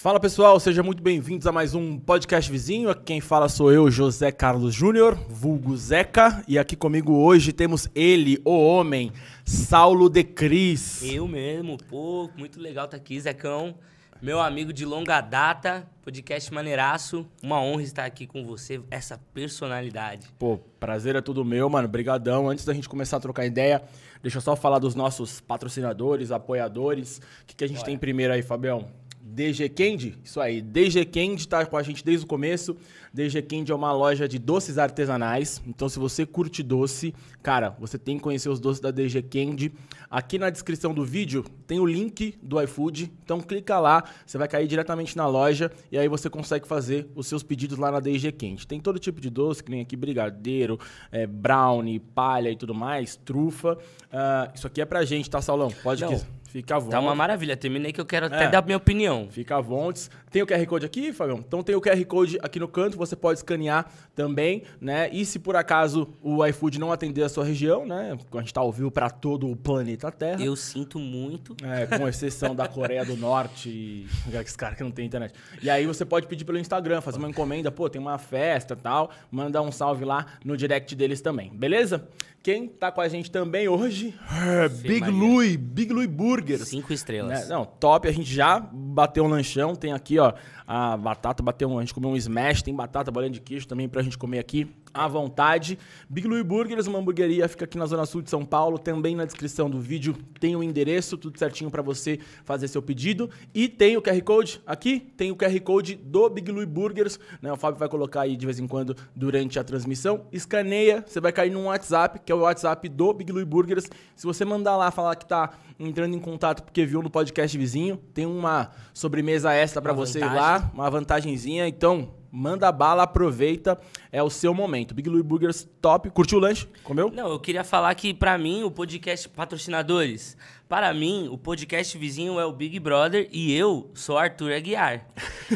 Fala pessoal, sejam muito bem-vindos a mais um podcast vizinho. Aqui quem fala sou eu, José Carlos Júnior, vulgo Zeca, e aqui comigo hoje temos ele, o homem, Saulo de Cris. Eu mesmo, pô, muito legal estar tá aqui, Zecão. Meu amigo de longa data, podcast maneiraço. Uma honra estar aqui com você, essa personalidade. Pô, prazer é tudo meu, mano. Brigadão. Antes da gente começar a trocar ideia, deixa eu só falar dos nossos patrocinadores, apoiadores. O que, que a gente tem primeiro aí, Fabião? DG Candy, isso aí, DG Candy está com a gente desde o começo. DG Candy é uma loja de doces artesanais. Então, se você curte doce, cara, você tem que conhecer os doces da DG Candy. Aqui na descrição do vídeo tem o link do iFood. Então, clica lá, você vai cair diretamente na loja e aí você consegue fazer os seus pedidos lá na DG Candy. Tem todo tipo de doce, que nem aqui brigadeiro, é, brownie, palha e tudo mais, trufa. Uh, isso aqui é pra gente, tá, Saulão? Pode Não. que Fica à vontade. Tá uma maravilha. Terminei que eu quero até é. dar minha opinião. Fica à vontade. Tem o QR Code aqui, Fabião? Então tem o QR Code aqui no canto, você pode escanear também, né? E se por acaso o iFood não atender a sua região, né? A gente tá ao vivo para todo o planeta Terra. Eu sinto muito. É, com exceção da Coreia do Norte e esse cara que não tem internet. E aí você pode pedir pelo Instagram, fazer uma encomenda, pô, tem uma festa tal, mandar um salve lá no direct deles também, beleza? Quem tá com a gente também hoje é Big Maria. Louie, Big Louie Burgers. Cinco estrelas. Né? Não, top. A gente já bateu um lanchão. Tem aqui, ó, a batata, bateu um, a gente comeu um smash. Tem batata, bolinha de queijo também pra gente comer aqui à vontade. Big Louie Burgers, uma hamburgueria, fica aqui na Zona Sul de São Paulo. Também na descrição do vídeo tem o endereço, tudo certinho para você fazer seu pedido. E tem o QR Code aqui, tem o QR Code do Big Louie Burgers. Né? O Fábio vai colocar aí de vez em quando durante a transmissão. Escaneia, você vai cair num WhatsApp, que é o WhatsApp do Big Louie Burgers. Se você mandar lá falar que tá entrando em contato porque viu no podcast vizinho, tem uma sobremesa extra para você ir lá, uma vantagenzinha. Então, Manda bala, aproveita, é o seu momento. Big Louie Burgers top. Curtiu o lanche? Comeu? Não, eu queria falar que para mim o podcast patrocinadores, para mim o podcast vizinho é o Big Brother e eu sou Arthur Aguiar.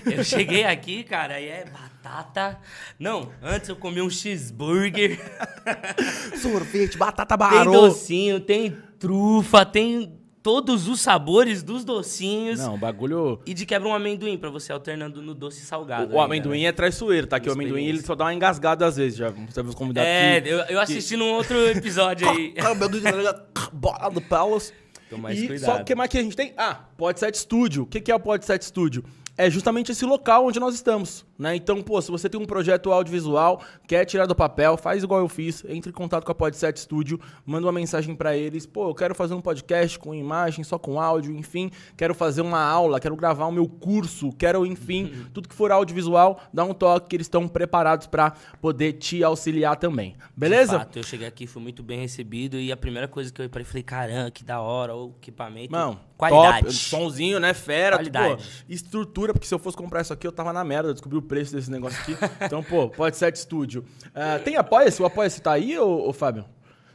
eu cheguei aqui, cara, e é batata. Não, antes eu comi um cheeseburger. Sorvete, batata barô. Tem docinho, tem trufa, tem todos os sabores dos docinhos. Não, o bagulho. E de quebra um amendoim pra você alternando no doce salgado. O, o amendoim né? é traiçoeiro, tá? Que o amendoim ele só dá uma engasgada às vezes. Já você viu convidados. É, eu, eu assisti que... num outro episódio aí. Bola do Palace. mais e cuidado. só o que mais que a gente tem? Ah, Podset Studio. O que, que é o Podset Studio? É justamente esse local onde nós estamos. Né? Então, pô, se você tem um projeto audiovisual, quer tirar do papel, faz igual eu fiz, entre em contato com a Podset Studio, manda uma mensagem para eles, pô, eu quero fazer um podcast com imagem, só com áudio, enfim, quero fazer uma aula, quero gravar o meu curso, quero, enfim, uhum. tudo que for audiovisual, dá um toque que eles estão preparados para poder te auxiliar também. Beleza? De fato, eu cheguei aqui, fui muito bem recebido e a primeira coisa que eu falei, caramba, que da hora, o equipamento, Não, qualidade. Top, somzinho, né, fera, qualidade. Pô, estrutura, porque se eu fosse comprar isso aqui, eu tava na merda, descobri o preço desse negócio aqui. Então, pô, pode ser de estúdio. Uh, tem Apoia-se? O Apoia-se tá aí, ô, ô Fábio?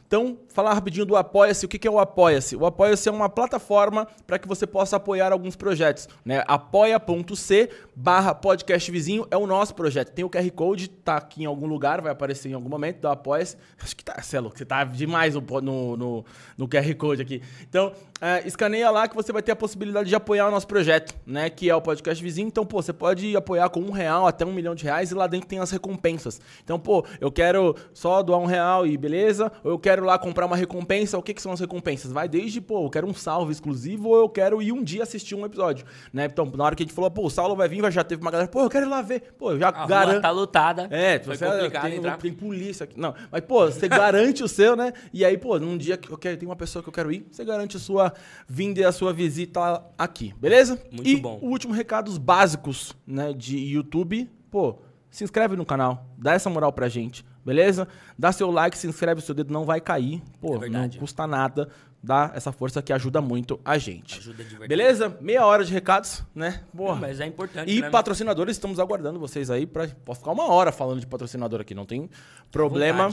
Então, falar rapidinho do Apoia-se. O que é o Apoia-se? O Apoia-se é uma plataforma para que você possa apoiar alguns projetos. Né? Apoia.c barra podcast vizinho é o nosso projeto. Tem o QR Code, tá aqui em algum lugar, vai aparecer em algum momento do Apoia-se. Acho que tá, você é você tá demais no, no, no, no QR Code aqui. Então, é, escaneia lá que você vai ter a possibilidade de apoiar o nosso projeto, né? Que é o podcast vizinho. Então, pô, você pode apoiar com um real até um milhão de reais e lá dentro tem as recompensas. Então, pô, eu quero só doar um real e beleza, ou eu quero quero lá comprar uma recompensa, o que, que são as recompensas? Vai desde, pô, eu quero um salve exclusivo ou eu quero ir um dia assistir um episódio, né? Então, na hora que a gente falou, pô, o Saulo vai vir, já teve uma galera, pô, eu quero ir lá ver. Pô, eu já garanto. tá lutada. É, Foi você complicado tem, entrar. tem polícia aqui. Não, mas, pô, você garante o seu, né? E aí, pô, num dia que eu quero, tem uma pessoa que eu quero ir, você garante a sua vinda e a sua visita aqui, beleza? Muito e bom. o último recado, os básicos, né, de YouTube, pô, se inscreve no canal, dá essa moral pra gente, beleza? Dá seu like, se inscreve, seu dedo não vai cair. Pô, é não custa nada. Dá essa força que ajuda muito a gente. Ajuda de verdade. Beleza? Meia hora de recados, né? Boa. Não, mas é importante. E né? patrocinadores, estamos aguardando vocês aí para Posso ficar uma hora falando de patrocinador aqui, não tem problema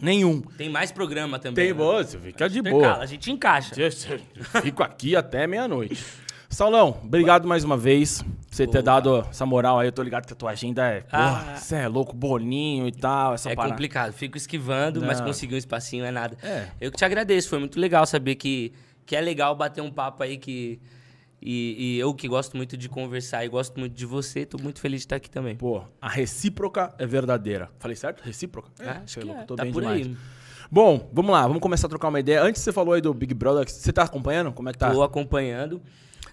nenhum. Tem mais programa também. Tem, né? boa, fica de boa. A gente encaixa. Fico aqui até meia-noite. Saulão, obrigado mais uma vez por você Boa. ter dado essa moral aí. Eu tô ligado que a tua agenda é. Ah. Você é louco, boninho e tal. Essa é parada. complicado. Fico esquivando, Não. mas conseguir um espacinho é nada. É. Eu que te agradeço. Foi muito legal saber que, que é legal bater um papo aí que E, e, eu que gosto muito de conversar e gosto muito de você, tô muito feliz de estar aqui também. Pô, a recíproca é verdadeira. Falei certo? Recíproca? É, acho que é. Tô tá bem demais. Aí. Bom, vamos lá, vamos começar a trocar uma ideia. Antes você falou aí do Big Brother, você tá acompanhando? Como é que tá? Tô acompanhando.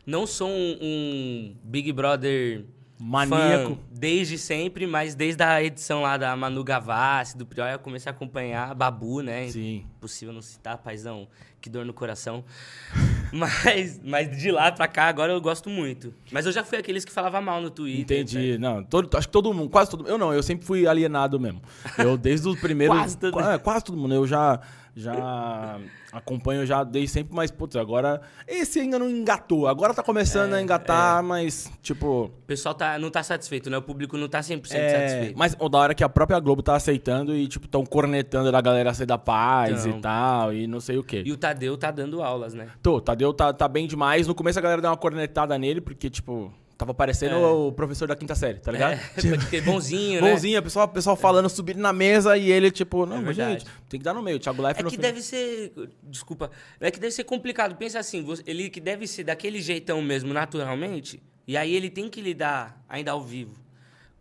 Não sou um, um Big Brother Maníaco. Desde sempre, mas desde a edição lá da Manu Gavassi, do Prior, eu comecei a acompanhar Babu, né? Sim. Impossível não citar, paizão. Que dor no coração. mas, mas de lá pra cá, agora eu gosto muito. Mas eu já fui aqueles que falava mal no Twitter. Entendi. Né? Não, todo, acho que todo mundo, quase todo mundo. Eu não, eu sempre fui alienado mesmo. Eu, desde os primeiros. quase, todo... É, quase todo mundo. Eu já já acompanho já desde sempre, mas, putz, agora. Esse ainda não engatou. Agora tá começando é, a engatar, é. mas, tipo. O pessoal tá, não tá satisfeito, né? O público não tá 100% é, satisfeito. Mas o da hora que a própria Globo tá aceitando e, tipo, tão cornetando da galera ser da paz então, e tal, e não sei o quê. E o Tadeu tá dando aulas, né? Tô, o Tadeu tá, tá bem demais. No começo a galera deu uma cornetada nele, porque, tipo. Tava parecendo é. o professor da quinta série, tá ligado? É, tipo, bonzinho, né? Bonzinho, o pessoal, pessoal falando, subindo na mesa e ele, tipo, não, é gente, tem que dar no meio. Thiago Leifert É que final. deve ser. Desculpa. É que deve ser complicado. Pensa assim, ele que deve ser daquele jeitão mesmo, naturalmente, e aí ele tem que lidar ainda ao vivo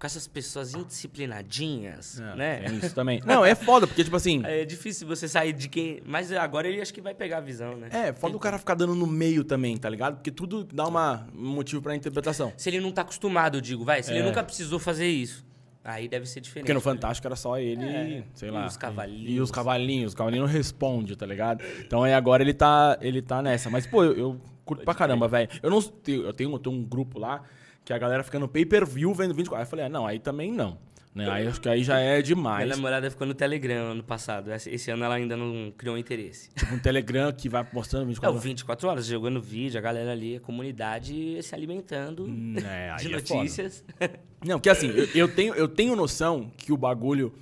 com essas pessoas indisciplinadinhas, é, né? É isso também. Não, é foda, porque, tipo assim. É difícil você sair de quem. Mas agora ele acho que vai pegar a visão, né? É, foda Tem... o cara ficar dando no meio também, tá ligado? Porque tudo dá uma, um motivo pra interpretação. Se ele não tá acostumado, eu digo, vai, se é. ele nunca precisou fazer isso. Aí deve ser diferente. Porque no né? Fantástico era só ele, é, sei lá. E os cavalinhos. E, os cavalinhos. Os cavalinhos respondem, tá ligado? Então aí agora ele tá, ele tá nessa. Mas, pô, eu, eu curto Pode pra caramba, velho. Eu não. Eu tenho, eu tenho um grupo lá que a galera fica no pay-per-view vendo 24. Aí eu falei, ah, não, aí também não. Né? Aí acho que aí já é demais. Minha namorada ficou no Telegram ano passado. Esse ano ela ainda não criou interesse. Tipo um Telegram que vai mostrando 24 horas. É, 24 horas, jogando vídeo, a galera ali, a comunidade se alimentando hum, é, de é notícias. É não, que assim, eu, eu, tenho, eu tenho noção que o bagulho.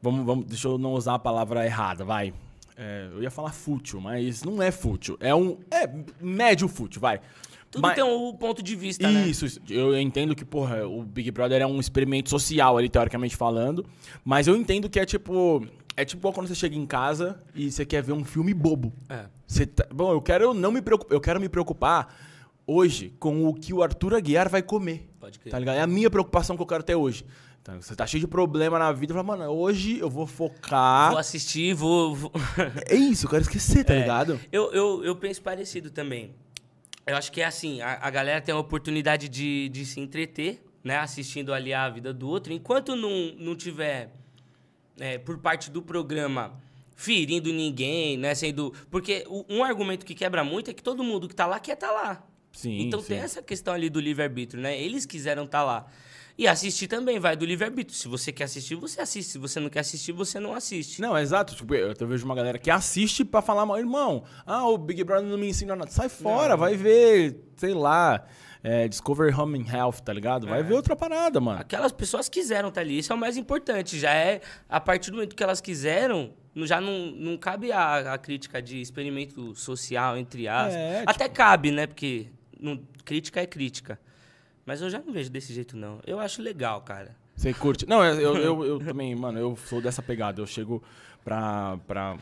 Vamos, vamos, deixa eu não usar a palavra errada, vai. É, eu ia falar fútil, mas não é fútil. É um. É médio fútil, vai. Tudo Mas, tem um ponto de vista, né? Isso, né? eu entendo que, porra, o Big Brother é um experimento social ali, teoricamente falando. Mas eu entendo que é tipo. É tipo quando você chega em casa e você quer ver um filme bobo. É. Você tá, bom, eu quero não me preocupar. Eu quero me preocupar hoje com o que o Arthur Aguiar vai comer. Pode crer. Tá ligado? É a minha preocupação que eu quero ter hoje. Então, você tá cheio de problema na vida, fala, mano, hoje eu vou focar. Vou assistir, vou. vou... é isso, eu quero esquecer, tá é. ligado? Eu, eu, eu penso parecido também. Eu acho que é assim, a, a galera tem a oportunidade de, de se entreter, né? Assistindo ali a vida do outro. Enquanto não, não tiver, é, por parte do programa, ferindo ninguém, né? Sendo... Porque um argumento que quebra muito é que todo mundo que tá lá quer estar tá lá. Sim, então sim. tem essa questão ali do livre-arbítrio, né? Eles quiseram estar tá lá. E assistir também, vai do livre-arbítrio. Se você quer assistir, você assiste. Se você não quer assistir, você não assiste. Não, é exato. Tipo, eu, eu vejo uma galera que assiste pra falar mal. Irmão, ah, o Big Brother não me ensina nada. Sai fora, não. vai ver, sei lá. É, Discover Home and Health, tá ligado? Vai é. ver outra parada, mano. Aquelas pessoas quiseram estar tá ali. Isso é o mais importante. Já é, a partir do momento que elas quiseram, já não, não cabe a, a crítica de experimento social, entre aspas. É, Até tipo... cabe, né? Porque não, crítica é crítica. Mas eu já não vejo desse jeito, não. Eu acho legal, cara. Você curte? Não, eu, eu, eu, também, mano, eu sou dessa pegada. Eu chego pra. pra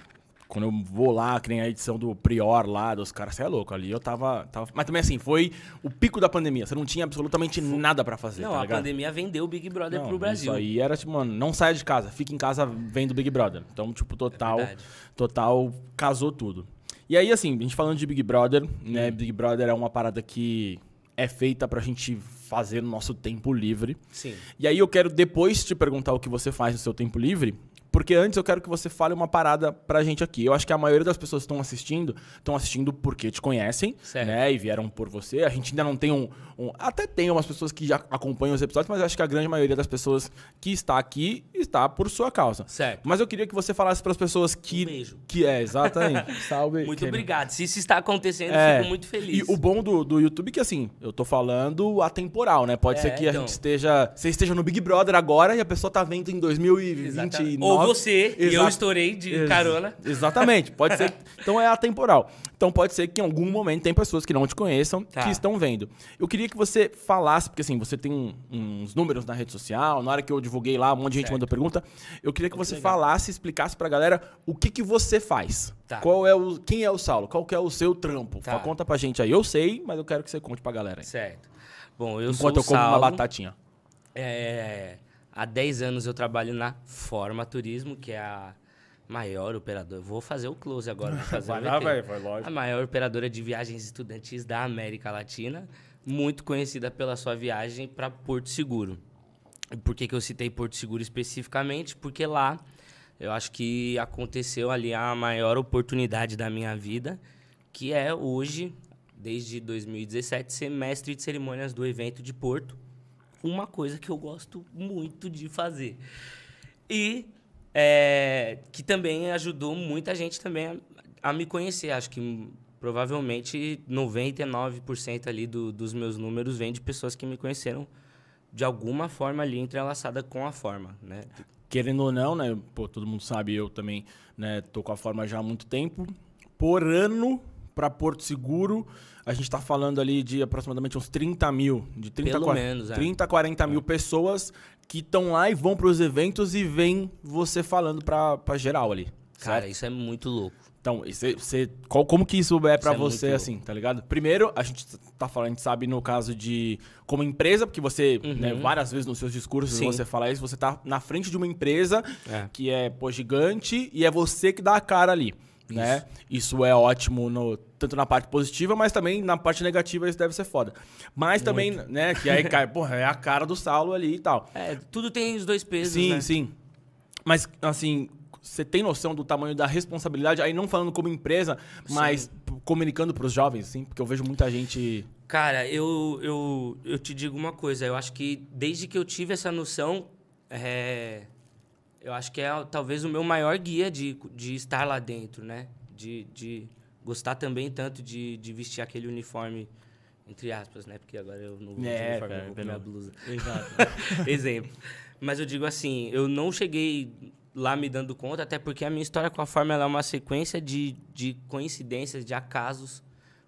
quando eu vou lá, que nem a edição do Prior lá, dos caras, você é louco ali. Eu tava, tava. Mas também assim, foi o pico da pandemia. Você não tinha absolutamente nada para fazer. Não, tá a pandemia vendeu o Big Brother não, pro Brasil. Isso aí era tipo, mano, não saia de casa, fica em casa vendo Big Brother. Então, tipo, total. É total casou tudo. E aí, assim, a gente falando de Big Brother, né? Hum. Big Brother é uma parada que é feita pra gente fazer no nosso tempo livre. Sim. E aí eu quero depois te perguntar o que você faz no seu tempo livre, porque antes eu quero que você fale uma parada pra gente aqui. Eu acho que a maioria das pessoas que estão assistindo, estão assistindo porque te conhecem, certo. né? E vieram por você. A gente ainda não tem um, um, Até tem umas pessoas que já acompanham os episódios, mas eu acho que a grande maioria das pessoas que está aqui está por sua causa. Certo. Mas eu queria que você falasse para as pessoas que. Um beijo. Que é, exatamente. Salve. Muito obrigado. Se isso está acontecendo, é, eu fico muito feliz. E o bom do, do YouTube é que, assim, eu tô falando atemporal, né? Pode é, ser que então. a gente esteja. Você esteja no Big Brother agora e a pessoa tá vendo em 2029. Ou você e eu estourei de Ex carona. Exatamente. Pode ser. Então é atemporal. Então pode ser que em algum momento tem pessoas que não te conheçam tá. que estão vendo. Eu queria que você falasse, porque assim, você tem uns números na rede social, na hora que eu divulguei lá, um monte de gente certo. mandou pergunta. Eu queria que você falasse, explicasse pra galera o que, que você faz. Tá. Qual é o, quem é o Saulo? Qual que é o seu trampo? Tá. Conta pra gente aí. Eu sei, mas eu quero que você conte pra galera aí. Certo. Bom, eu Enquanto sou eu como Saulo, uma batatinha. É, há 10 anos eu trabalho na Forma Turismo, que é a maior operadora. Vou fazer o close agora. Vou fazer vai lá, vai, vai lógico. A maior operadora de viagens estudantis da América Latina, muito conhecida pela sua viagem para Porto Seguro. Por que, que eu citei Porto Seguro especificamente? Porque lá eu acho que aconteceu ali a maior oportunidade da minha vida, que é hoje, desde 2017, ser mestre de cerimônias do evento de Porto. Uma coisa que eu gosto muito de fazer. E é, que também ajudou muita gente também a, a, me conhecer. Acho que provavelmente 99% ali do, dos meus números vem de pessoas que me conheceram de alguma forma ali entrelaçada com a forma, né? querendo ou não, né? Pô, todo mundo sabe, eu também, né? Tô com a forma já há muito tempo. Por ano, para Porto Seguro, a gente está falando ali de aproximadamente uns 30 mil, de 30 Pelo 40, menos, é. 30 40 é. mil pessoas que estão lá e vão para os eventos e vem você falando para geral ali. Cara, certo? isso é muito louco. Então, você, você, qual, como que isso é para é você, assim, tá ligado? Primeiro, a gente tá falando, a gente sabe no caso de como empresa, porque você, uhum. né, várias vezes nos seus discursos Sim. você fala isso, você tá na frente de uma empresa é. que é, pô, gigante e é você que dá a cara ali. Né? Isso é ótimo no, tanto na parte positiva, mas também na parte negativa isso deve ser foda. Mas Muito. também, né, que aí, cara, porra, é a cara do Saulo ali e tal. É, tudo tem os dois pesos, Sim, né? sim. Mas, assim, você tem noção do tamanho da responsabilidade, aí não falando como empresa, mas Sim. comunicando para os jovens, assim, porque eu vejo muita gente. Cara, eu, eu, eu te digo uma coisa, eu acho que desde que eu tive essa noção, é, eu acho que é talvez o meu maior guia de, de estar lá dentro, né? De, de gostar também tanto de, de vestir aquele uniforme, entre aspas, né? Porque agora eu não vou é, uniforme, eu vou minha blusa. Exato. Exemplo. Mas eu digo assim, eu não cheguei lá me dando conta, até porque a minha história com a forma é uma sequência de, de coincidências, de acasos,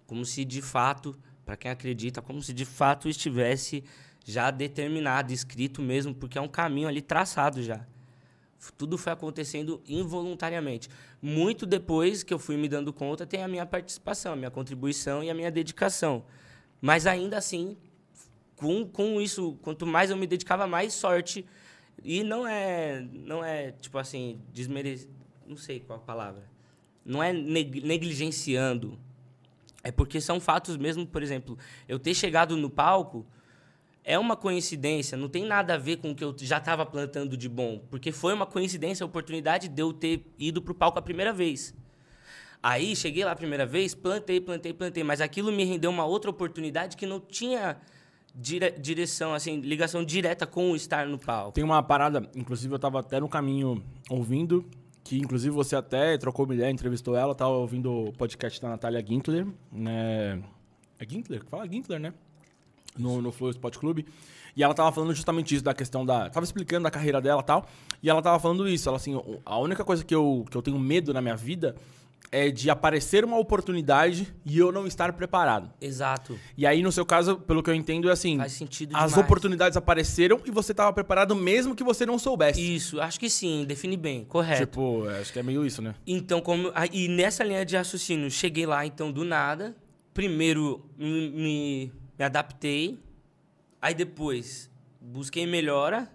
como se de fato, para quem acredita, como se de fato estivesse já determinado, escrito mesmo, porque é um caminho ali traçado já. Tudo foi acontecendo involuntariamente. Muito depois que eu fui me dando conta, tem a minha participação, a minha contribuição e a minha dedicação. Mas ainda assim, com, com isso, quanto mais eu me dedicava, mais sorte e não é, não é tipo assim, desmerecer, não sei qual a palavra. Não é negligenciando. É porque são fatos mesmo, por exemplo, eu ter chegado no palco é uma coincidência, não tem nada a ver com o que eu já estava plantando de bom, porque foi uma coincidência, a oportunidade de eu ter ido para o palco a primeira vez. Aí, cheguei lá a primeira vez, plantei, plantei, plantei, mas aquilo me rendeu uma outra oportunidade que não tinha dire, direção, assim, ligação direta com o estar no palco. Tem uma parada, inclusive eu tava até no caminho ouvindo, que inclusive você até trocou uma ideia, entrevistou ela, tava ouvindo o podcast da Natália Gintler, né? É Gintler? Fala Gintler, né? No, no Flow Sport Club. E ela tava falando justamente isso, da questão da. Tava explicando da carreira dela e tal. E ela tava falando isso. Ela assim, a única coisa que eu, que eu tenho medo na minha vida é de aparecer uma oportunidade e eu não estar preparado. Exato. E aí, no seu caso, pelo que eu entendo, é assim. Faz sentido As demais. oportunidades apareceram e você estava preparado mesmo que você não soubesse. Isso, acho que sim, define bem, correto. Tipo, acho que é meio isso, né? Então, como. E nessa linha de raciocínio, cheguei lá, então, do nada. Primeiro, me, me, adaptei. Aí depois, busquei melhora.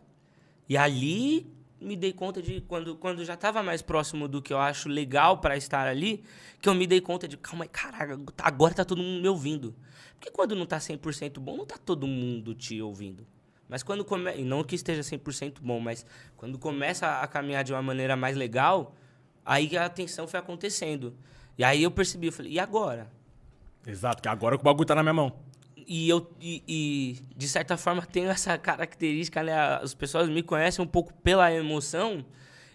E ali me dei conta de quando, quando já estava mais próximo do que eu acho legal para estar ali, que eu me dei conta de, calma aí, caraca, agora tá todo mundo me ouvindo. Porque quando não tá 100% bom, não tá todo mundo te ouvindo. Mas quando começa, e não que esteja 100% bom, mas quando começa a caminhar de uma maneira mais legal, aí a atenção foi acontecendo. E aí eu percebi, eu falei, e agora? Exato, que agora o bagulho tá na minha mão. E eu, e, e, de certa forma, tenho essa característica, né? As pessoas me conhecem um pouco pela emoção,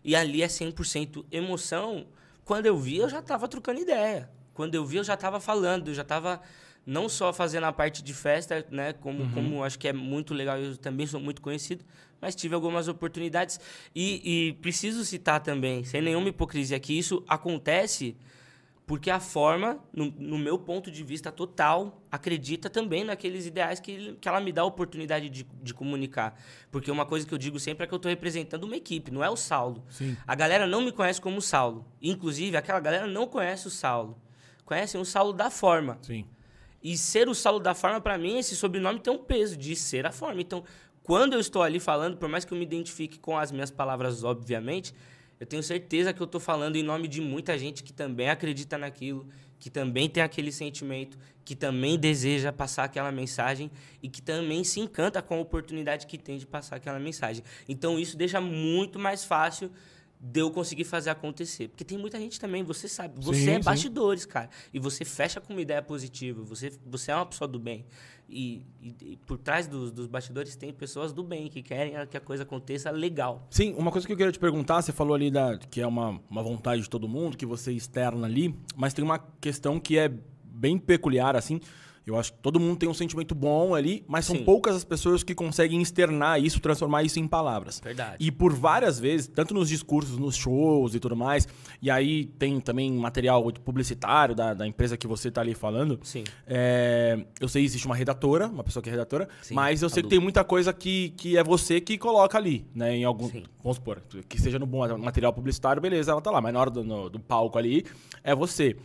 e ali é 100% emoção. Quando eu vi, eu já estava trocando ideia. Quando eu vi, eu já estava falando, eu já estava não só fazendo a parte de festa, né? Como, uhum. como acho que é muito legal, eu também sou muito conhecido, mas tive algumas oportunidades. E, e preciso citar também, sem nenhuma hipocrisia, que isso acontece porque a forma, no, no, meu ponto de vista total, acredita também naqueles ideais que, que ela me dá a oportunidade de, de comunicar. Porque uma coisa que eu digo sempre é que eu estou representando uma equipe, não é o Saulo. Sim. A galera não me conhece como Saulo. Inclusive, aquela galera não conhece o Saulo. Conhecem o Saulo da forma. Sim. E ser o Saulo da forma, para mim, esse sobrenome tem um peso de ser a forma. Então, quando eu estou ali falando, por mais que eu me identifique com as minhas palavras, obviamente, eu tenho certeza que eu estou falando em nome de muita gente que também acredita naquilo, que também tem aquele sentimento, que também deseja passar aquela mensagem e que também se encanta com a oportunidade que tem de passar aquela mensagem. Então isso deixa muito mais fácil de eu conseguir fazer acontecer. Porque tem muita gente também, você sabe, você sim, é bastidores, sim. cara. E você fecha com uma ideia positiva, você, você é uma pessoa do bem. E, e, e por trás dos, dos, bastidores tem pessoas do bem que querem que a coisa aconteça legal. Sim, uma coisa que eu queria te perguntar, você falou ali da, que é uma, uma vontade de todo mundo, que você externa ali, mas tem uma questão que é bem peculiar, assim, eu acho que todo mundo tem um sentimento bom ali, mas são Sim. poucas as pessoas que conseguem externar isso, transformar isso em palavras. Verdade. E por várias vezes, tanto nos discursos, nos shows e tudo mais, e aí tem também material publicitário da, da empresa que você está ali falando. Sim. É, eu sei que existe uma redatora, uma pessoa que é redatora, Sim, mas eu sei que tem muita coisa que, que é você que coloca ali, né? Em algum. Sim. Vamos supor, que seja no bom material publicitário, beleza, ela tá lá, mas na hora do, no, do palco ali, é você.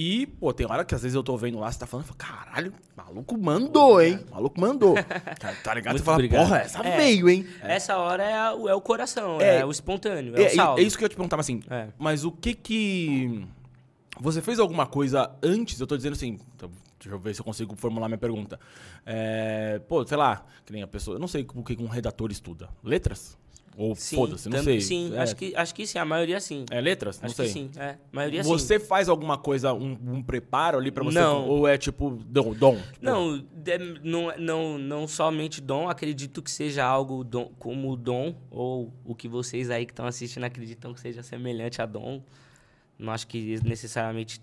E, pô, tem hora que às vezes eu tô vendo lá, você tá falando, eu falo, caralho, maluco mandou, hein? Maluco mandou. tá, tá ligado? Muito você fala, obrigado. porra, essa é, veio, hein? É. Essa hora é, a, é, o coração, é, é, o espontâneo, é, é, o É isso que eu ia te perguntar, assim, é. mas o que que... Você fez alguma coisa antes? Eu tô dizendo assim, então, deixa eu ver se eu consigo formular minha pergunta. É, pô, sei lá, que nem a pessoa, eu não sei o que um redator estuda. Letras? Ou foda-se, não sei. Sim, é. acho, que, acho que sim, a maioria sim. É letras? Não acho sei. que sim, é. A maioria você sim. faz alguma coisa, um, um, preparo ali pra você? Não. Ou é tipo dom? dom tipo... Não, não, não, não somente dom, acredito que seja algo dom, como dom, ou o que vocês aí que estão assistindo acreditam que seja semelhante a dom. Não acho que necessariamente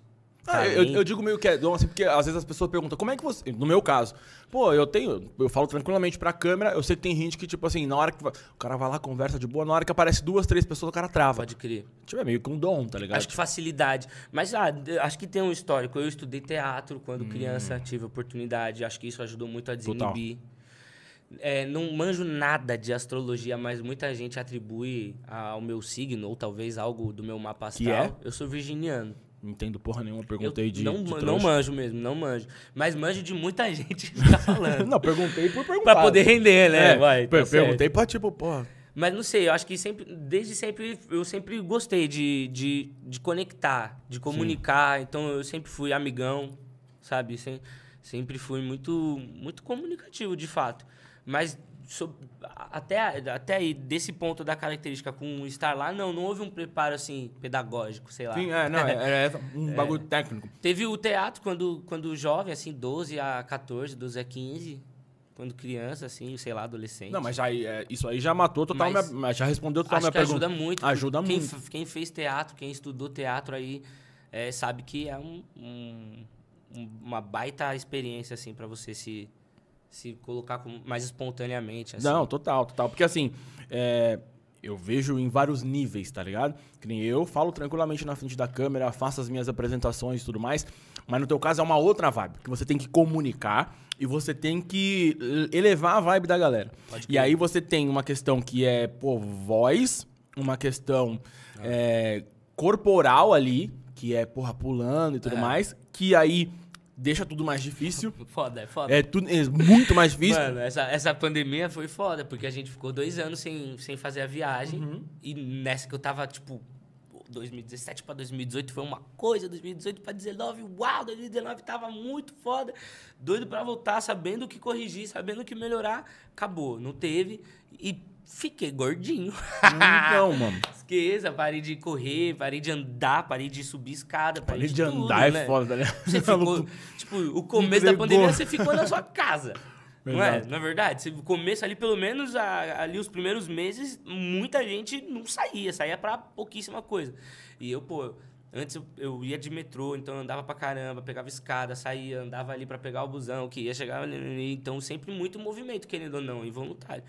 ah, eu, eu, digo meio que é dom, assim, porque às vezes as pessoas perguntam, como é que você. No meu caso, pô, eu tenho. Eu falo tranquilamente pra câmera, eu sei que tem gente que, tipo assim, na hora que. O cara vai lá, conversa de boa, na hora que aparece duas, três pessoas, o cara trava. Pode crer. Tipo, é meio que um dom, tá ligado? Acho que facilidade. Mas ah, acho que tem um histórico. Eu estudei teatro quando hum. criança, tive oportunidade. Acho que isso ajudou muito a desinibir. É, não manjo nada de astrologia, mas muita gente atribui ao meu signo, ou talvez algo do meu mapa astral. Que é? Eu sou virginiano. Não entendo porra nenhuma, perguntei eu de. Não, de não manjo mesmo, não manjo. Mas manjo de muita gente que tá falando. não, perguntei por perguntar. pra poder render, né? É, Vai, tá perguntei certo. pra tipo, porra. Mas não sei, eu acho que sempre, desde sempre, eu sempre gostei de, de, de conectar, de comunicar. Sim. Então eu sempre fui amigão, sabe? Sem, sempre fui muito, muito comunicativo, de fato. Mas até, até aí, desse ponto da característica com estar lá, não, não houve um preparo assim pedagógico, sei lá. Sim, é, não, era é, é um é. bagulho técnico. Teve o teatro quando, quando jovem, assim, 12 a 14, 12 a 15, quando criança, assim, sei lá, adolescente. Não, mas já, é, isso aí já matou total mas, minha, já respondeu total minha pergunta. ajuda muito. Ajuda quem, muito. Quem fez teatro, quem estudou teatro aí, é, sabe que é um, um, uma baita experiência, assim, para você se se colocar mais espontaneamente. Assim. Não, total, total. Porque assim, é, eu vejo em vários níveis, tá ligado? Que nem eu falo tranquilamente na frente da câmera, faço as minhas apresentações e tudo mais. Mas no teu caso é uma outra vibe, que você tem que comunicar e você tem que elevar a vibe da galera. e aí você tem uma questão que é, pô, voz, uma questão ah. é, corporal ali, que é, porra, pulando e tudo é. mais, que aí deixa tudo mais difícil. foda, é foda. É, tudo, é muito mais difícil. Mano, essa, essa pandemia foi foda, porque a gente ficou dois anos sem, sem fazer a viagem. Uhum. E nessa que eu tava, tipo, 2017 para 2018 foi uma coisa, 2018 para 2019, uau, 2019 tava muito foda. Doido para voltar, sabendo o que corrigir, sabendo o que melhorar. Acabou, não teve. E fiquei gordinho. Não, mano. Esqueça, parei de correr, parei de andar, parei de subir escada, parei, parei de, de andar tudo, é né? foda, né? Você ficou, tipo, o começo da pandemia você ficou na sua casa. Não é? Na é verdade, o começo ali, pelo menos a, ali os primeiros meses, muita gente não saía, saía para pouquíssima coisa. E eu, pô, antes eu, eu, ia de metrô, então eu andava pra caramba, pegava escada, saía, andava ali para pegar o busão, que ia chegar, então sempre muito movimento, querendo ou não, involuntário.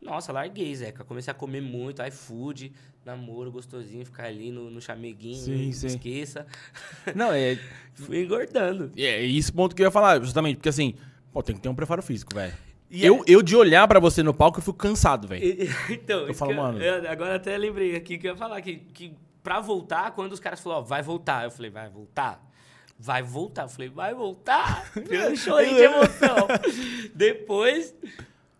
Nossa, larguei, Zeca. Comecei a comer muito, iFood, namoro gostosinho, ficar ali no, no chameguinho, sim, sim. esqueça. Não, é. Fui engordando. É, é esse ponto que eu ia falar, justamente, porque assim, pô, tem que ter um preparo físico, velho. Eu, é... eu, de olhar para você no palco, eu fico cansado, velho. então, eu falo, mano. Eu, agora até lembrei aqui que eu ia falar que, que pra voltar, quando os caras falaram, ó, vai voltar, eu falei, vai voltar? Vai voltar. Eu falei, vai voltar? Eu chorei de emoção. Depois,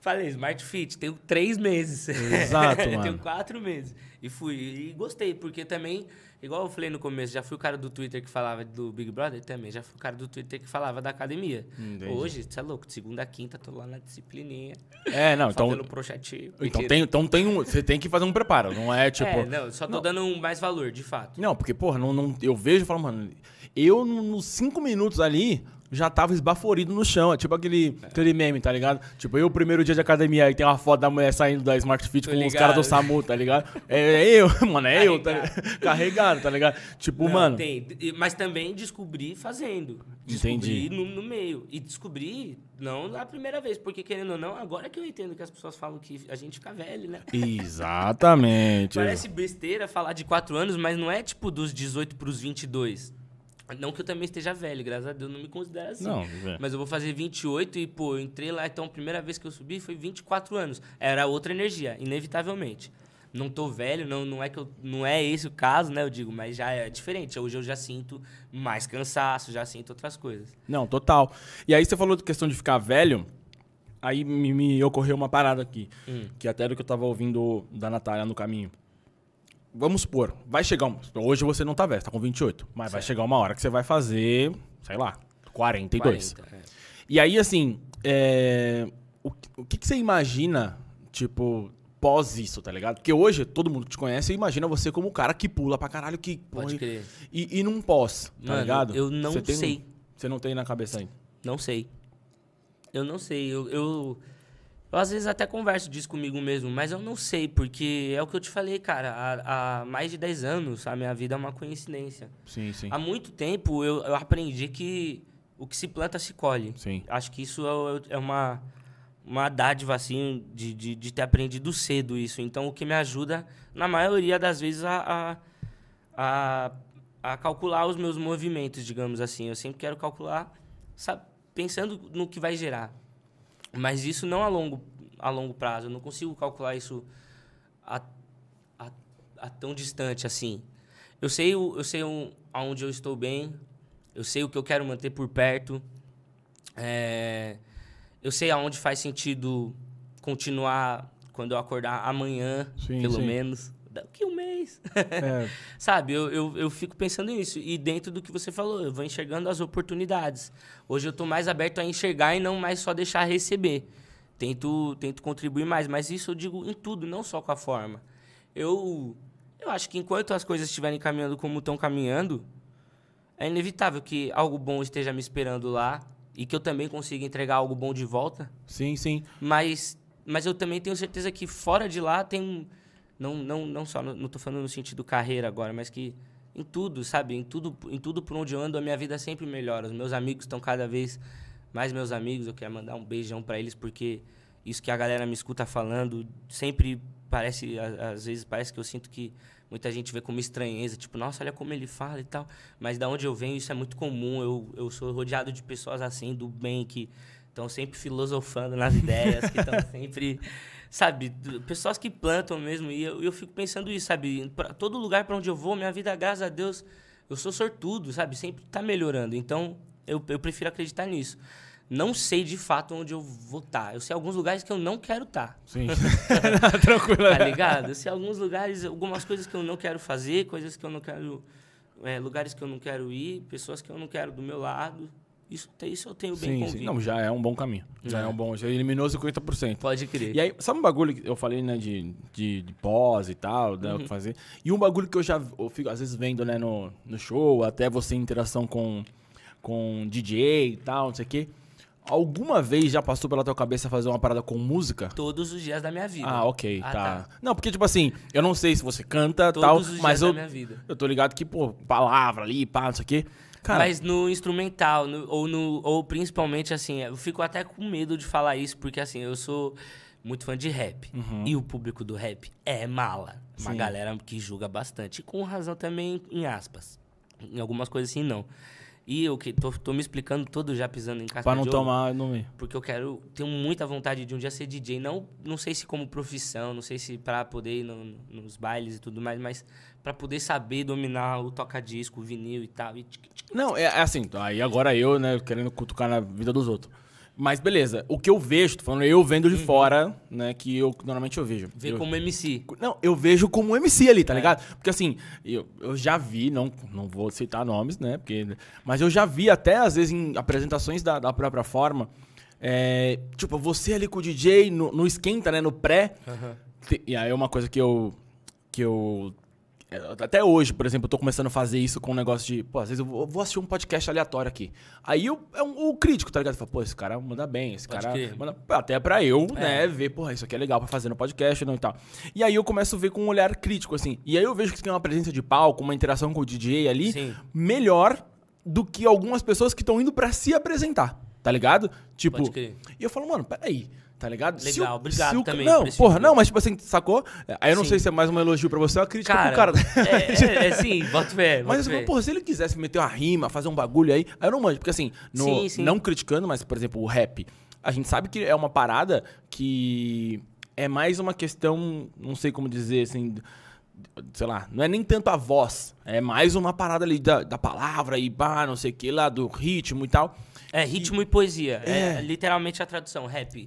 falei, Smart Fit, tenho três meses. Exato, mano. tenho quatro meses. E fui, e gostei, porque também Igual eu falei no começo, já fui o cara do Twitter que falava do Big Brother também. Já fui o cara do Twitter que falava da academia. Entendi. Hoje, você é louco, de segunda a quinta, tô lá na disciplininha. É, não, então. Então tem, então tem um. Você tem que fazer um preparo, não é tipo. É, não, só tô não. dando um mais valor, de fato. Não, porque, porra, não, não, eu vejo e falo, mano, eu nos cinco minutos ali, já tava esbaforido no chão. É tipo aquele, é. aquele meme, tá ligado? Tipo, eu, o primeiro dia de academia, aí tem uma foto da mulher saindo da Smart Fit com os caras do SAMU, tá ligado? É, é eu, mano, é Carregado. eu, tá Carregado, tá ligado? Tipo, Não, mano. Tem, mas também descobri fazendo. Descobri Entendi. No, no meio. E descobri, não na primeira vez, porque querendo ou não, agora que eu entendo que as pessoas falam que a gente fica velho, né? Exatamente. Parece besteira falar de 4 anos, mas não é tipo dos 18 pros 22. Não que eu também esteja velho, graças a Deus, não me considero assim. Não, é. Mas eu vou fazer 28 e, pô, eu entrei lá, então a primeira vez que eu subi foi 24 anos. Era outra energia, inevitavelmente. Não tô velho, não, não é que eu, não é esse o caso, né, eu digo, mas já é diferente. Hoje eu já sinto mais cansaço, já sinto outras coisas. Não, total. E aí você falou de questão de ficar velho, aí me, me ocorreu uma parada aqui, hum. que até do que eu tava ouvindo da Natália no caminho vamos supor, vai chegar um, hoje você não tá velho, tá com 28, mas certo. vai chegar uma hora que você vai fazer, sei lá, 42. 40, é. E aí, assim, é, o, o que, que, você imagina, tipo, pós isso, tá ligado? Porque hoje todo mundo que te conhece imagina você como o cara que pula pra caralho, que... Pode crer. E, e num pós, tá Mano, ligado? Eu não você sei. você não tem na cabeça ainda? Não sei. Eu não sei. eu, eu eu às vezes até converso disso comigo mesmo, mas eu não sei, porque é o que eu te falei, cara. Há, há mais de 10 anos a minha vida é uma coincidência. Sim, sim. Há muito tempo eu, eu aprendi que o que se planta se colhe. Sim. Acho que isso é, é uma, uma dádiva, assim, de, de, de, ter aprendido cedo isso. Então, o que me ajuda, na maioria das vezes, a, a, a, a calcular os meus movimentos, digamos assim. Eu sempre quero calcular, sabe, pensando no que vai gerar. Mas isso não a longo, a longo prazo. Eu não consigo calcular isso a, a, a tão distante assim. Eu sei, eu sei um, aonde eu estou bem. Eu sei o que eu quero manter por perto. É, eu sei aonde faz sentido continuar quando eu acordar amanhã, sim, pelo sim. menos. Daqui um mês. É. Sabe, eu, eu, eu fico pensando nisso. E dentro do que você falou, eu vou enxergando as oportunidades. Hoje eu estou mais aberto a enxergar e não mais só deixar receber. Tento, tento contribuir mais, mas isso eu digo em tudo, não só com a forma. Eu, eu acho que enquanto as coisas estiverem caminhando como estão caminhando, é inevitável que algo bom esteja me esperando lá e que eu também consiga entregar algo bom de volta. Sim, sim. Mas, mas eu também tenho certeza que fora de lá tem não, não, não só, não estou falando no sentido carreira agora, mas que em tudo, sabe? Em tudo, em tudo por onde eu ando, a minha vida sempre melhora. Os meus amigos estão cada vez mais meus amigos. Eu quero mandar um beijão para eles, porque isso que a galera me escuta falando sempre parece, às vezes, parece que eu sinto que muita gente vê como estranheza, tipo, nossa, olha como ele fala e tal. Mas da onde eu venho, isso é muito comum. Eu, eu sou rodeado de pessoas assim, do bem, que estão sempre filosofando nas ideias, que estão sempre sabe, pessoas que plantam mesmo. E eu, eu fico pensando isso, sabe? Pra todo lugar para onde eu vou, minha vida, graças a Deus, eu sou sortudo, sabe? Sempre está melhorando. Então, eu, eu prefiro acreditar nisso. Não sei de fato onde eu vou estar. Tá. Eu sei alguns lugares que eu não quero estar. Tá. Sim. Tranquilo. Tá ligado? Eu sei alguns lugares, algumas coisas que eu não quero fazer, coisas que eu não quero. É, lugares que eu não quero ir, pessoas que eu não quero do meu lado. Isso, isso eu tenho bem sim, convicto. Sim. Não, já é um bom caminho. Já é, é um bom. Já eliminou 50%. Pode crer. E aí, sabe um bagulho que eu falei, né, de, de, de pós e tal, né, uhum. fazer? E um bagulho que eu já eu fico, às vezes, vendo, né, no, no show, até você em interação com, com DJ e tal, não sei o quê. Alguma vez já passou pela tua cabeça fazer uma parada com música? Todos os dias da minha vida. Ah, ok, ah, tá. tá. Não, porque, tipo assim, eu não sei se você canta e tal, mas eu, eu tô ligado que, pô, palavra ali, pá, não sei o quê. Cara, Mas no instrumental, no, ou, no, ou principalmente assim, eu fico até com medo de falar isso, porque assim, eu sou. muito fã de rap. Uhum. E o público do rap é mala. Uma Sim. galera que julga bastante. E com razão também, em aspas. Em algumas coisas assim, não. E eu que tô, tô me explicando todo já pisando em casca Pra não tomar no meio. Porque eu quero, tenho muita vontade de um dia ser DJ. Não, não sei se como profissão, não sei se pra poder ir no, nos bailes e tudo mais, mas pra poder saber dominar o toca-disco, o vinil e tal. E... Não, é, é assim, aí agora eu, né, querendo cutucar na vida dos outros. Mas beleza, o que eu vejo, tô falando eu vendo de uhum. fora, né, que eu normalmente eu vejo. Vê eu, como MC. Não, eu vejo como MC ali, tá é. ligado? Porque assim, eu, eu já vi, não, não vou citar nomes, né, porque, mas eu já vi até às vezes em apresentações da, da própria forma, é, tipo, você ali com o DJ no, no esquenta, né, no pré, uhum. e aí é uma coisa que eu, que eu até hoje, por exemplo, eu tô começando a fazer isso com um negócio de, pô, às vezes eu vou assistir um podcast aleatório aqui. Aí eu, é um, o crítico, tá ligado? Fala, pô, esse cara manda bem, esse Pode cara que... manda. Até pra eu, é. né, ver, porra, isso aqui é legal pra fazer no podcast não, e tal. E aí eu começo a ver com um olhar crítico, assim. E aí eu vejo que tem uma presença de palco, uma interação com o DJ ali, Sim. melhor do que algumas pessoas que estão indo para se apresentar, tá ligado? Tipo. E eu falo, mano, peraí. Tá ligado? Legal, o, obrigado também. Não, porra, não, mas tipo assim, sacou? Aí eu não sim. sei se é mais um elogio pra você ou uma crítica cara, pro cara. É, é, é sim, bota fé. Mas assim, porra, se ele quisesse meter uma rima, fazer um bagulho aí, aí eu não manjo. Porque assim, no, sim, sim. não criticando, mas, por exemplo, o rap. A gente sabe que é uma parada que é mais uma questão, não sei como dizer, assim, sei lá, não é nem tanto a voz, é mais uma parada ali da, da palavra e bah, não sei o que lá, do ritmo e tal. É, ritmo e, e poesia. É. é. literalmente a tradução, rap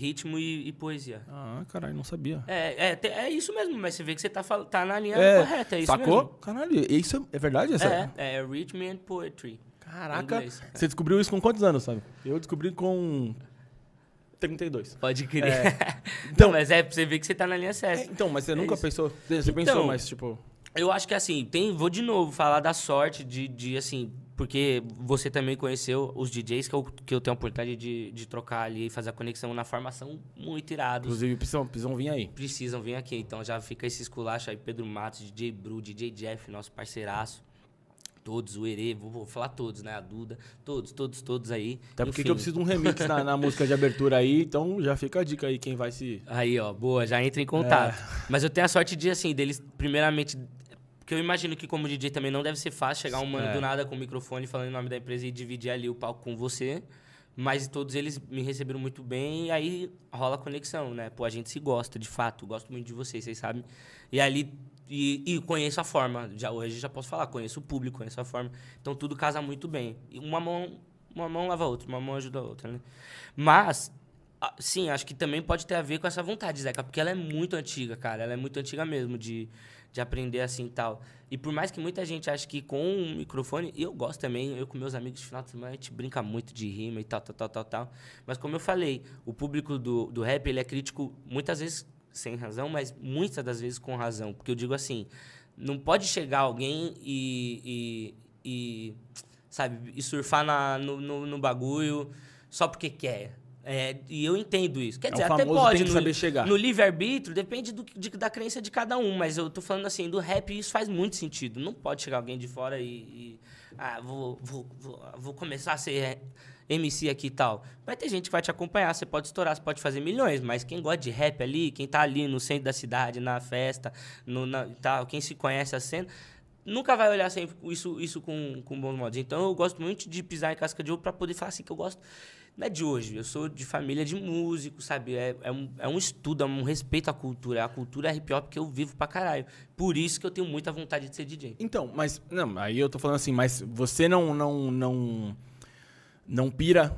ritmo e, e, poesia. Ah, caralho, não sabia. É, é, é isso mesmo, mas você vê que você tá, tá na linha é, correta, é isso sacou? mesmo. Caralho, isso é, é verdade? Essa? É, é Rhythm and Poetry. Caraca, você descobriu isso com quantos anos, sabe? Eu descobri com 32. Pode crer. É. Então, não, mas é pra você ver que você tá na linha certa. É, então, mas você é nunca isso. pensou, você então, pensou, mas tipo... Eu acho que assim, tem, vou de novo falar da sorte de, de assim, porque você também conheceu os DJs que eu, que eu tenho a oportunidade de, de trocar ali e fazer a conexão na formação muito irado. Inclusive, precisam, precisam vir aí. Precisam vir aqui. Então já fica esse esculacho aí, Pedro Matos, DJ Bru, DJ Jeff, nosso parceiraço. Todos, o Herê, vou, vou, falar todos, né? A Duda, todos, todos, todos aí. Até porque eu preciso de um remix na, na, música de abertura aí, então já fica a dica aí quem vai se. Aí, ó, boa, já entra em contato. É. Mas eu tenho a sorte de, assim, deles, primeiramente, porque eu imagino que como DJ também não deve ser fácil chegar um mano é. do nada com o microfone falando o nome da empresa e dividir ali o palco com você. Mas todos eles me receberam muito bem e aí rola a conexão, né? Pô, a gente se gosta, de fato. Gosto muito de vocês, vocês sabem. E ali... E, e conheço a forma. Já, hoje já posso falar. Conheço o público, conheço a forma. Então tudo casa muito bem. E uma mão, uma mão lava a outra, uma mão ajuda a outra, né? Mas Sim, acho que também pode ter a ver com essa vontade, Zeca, porque ela é muito antiga, cara. Ela é muito antiga mesmo de, de aprender assim e tal. E por mais que muita gente ache que com um microfone, eu gosto também, eu com meus amigos de final de semana, a gente brinca muito de rima e tal, tal, tal, tal, tal. Mas como eu falei, o público do, do rap, ele é crítico muitas vezes sem razão, mas muitas das vezes com razão. Porque eu digo assim, não pode chegar alguém e, e, e sabe, e surfar na, no, no, no bagulho só porque quer. É, e eu entendo isso. Quer é dizer, até pode. No, no livre-arbítrio, depende do, de, da crença de cada um. Mas eu tô falando assim, do rap isso faz muito sentido. Não pode chegar alguém de fora e. e ah, vou, vou, vou, vou, começar a ser MC aqui e tal. Vai ter gente que vai te acompanhar, você pode estourar, você pode fazer milhões, mas quem gosta de rap ali, quem tá ali no centro da cidade, na festa, no, na, tal, quem se conhece a cena, nunca vai olhar sempre isso, isso com, com bons modos. Então eu gosto muito de pisar em casca de ovo para poder falar assim que eu gosto não é de hoje. Eu sou de família de músicos, sabe? É, é, um, é um estudo, é um respeito à cultura. A cultura é hip hop que eu vivo pra caralho. Por isso que eu tenho muita vontade de ser DJ. Então, mas. Não, aí eu tô falando assim, mas você não. não, não, não pira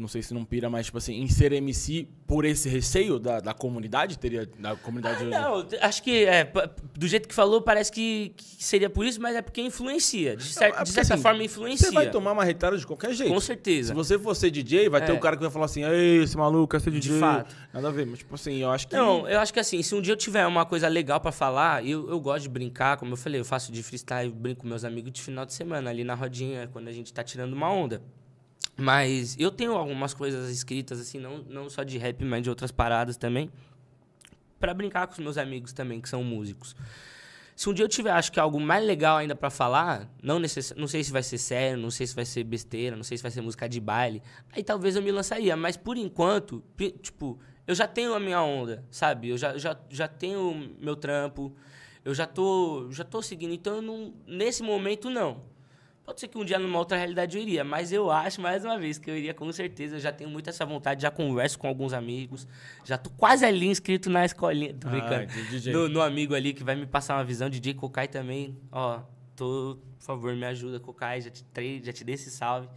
não sei se não pira, mas, tipo assim, em ser MC por esse receio da, da comunidade? Teria da comunidade. Ah, não, acho que é, do jeito que falou, parece que, que seria por isso, mas é porque influencia. De, cer é de certa assim, forma, influencia. Você vai tomar uma retada de qualquer jeito. Com certeza. Se você for ser DJ, vai é. ter o um cara que vai falar assim, ei, esse maluco quer ser DJ. De fato. Nada a ver, mas, tipo assim, eu acho que. Não, eu acho que assim, se um dia eu tiver uma coisa legal pra falar, eu, eu gosto de brincar, como eu falei, eu faço de freestyle, brinco com meus amigos de final de semana, ali na rodinha, quando a gente tá tirando uma onda. Mas eu tenho algumas coisas escritas, assim, não, não só de rap, mas de outras paradas também, para brincar com os meus amigos também, que são músicos. Se um dia eu tiver, acho que algo mais legal ainda para falar, não, necess... não sei se vai ser sério, não sei se vai ser besteira, não sei se vai ser música de baile, aí talvez eu me lançaria. Mas por enquanto, tipo, eu já tenho a minha onda, sabe? Eu já, já, já tenho meu trampo, eu já tô, já tô seguindo. Então, não, nesse momento, não. Pode ser que um dia numa outra realidade eu iria, mas eu acho, mais uma vez, que eu iria com certeza. Eu já tenho muito essa vontade, já converso com alguns amigos. Já tô quase ali inscrito na escolinha. Tô brincando. Ah, no, no, amigo ali que vai me passar uma visão. DJ Cocai também. Ó, tô, por favor, me ajuda, Cocai. Já te, já te dei esse salve.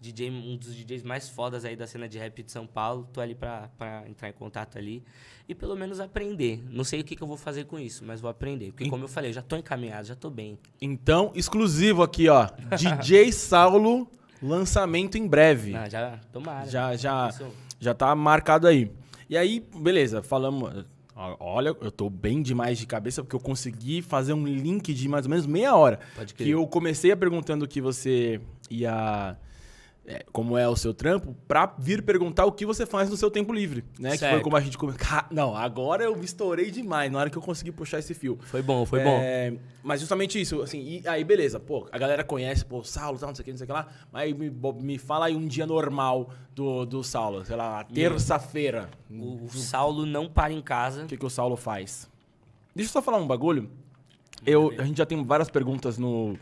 DJ, um dos DJs mais fodas aí da cena de rap de São Paulo. Tô ali pra, pra entrar em contato ali. E pelo menos aprender. Não sei o que, que eu vou fazer com isso, mas vou aprender. Porque, como eu falei, eu já tô encaminhado, já tô bem. Então, exclusivo aqui, ó. DJ Saulo, lançamento em breve. Ah, já, tomara. Já, já, já tá marcado aí. E aí, beleza, falamos. Olha, eu tô bem demais de cabeça porque eu consegui fazer um link de mais ou menos meia hora. Pode crer. Que eu comecei perguntando que você ia como é o seu trampo, pra vir perguntar o que você faz no seu tempo livre, né? Certo. Que foi como a gente começou. Não, agora eu me estourei demais na hora que eu consegui puxar esse fio. Foi bom, foi é, bom. Mas justamente isso, assim, e aí beleza, pô, a galera conhece, pô, Saulo, tal, não sei o que, não sei o que lá, mas me, me fala aí um dia normal do, do Saulo, sei lá, terça-feira. O, o, Saulo não para em casa. O que, que o Saulo faz? Deixa eu só falar um bagulho. Eu, a gente já tem várias perguntas no,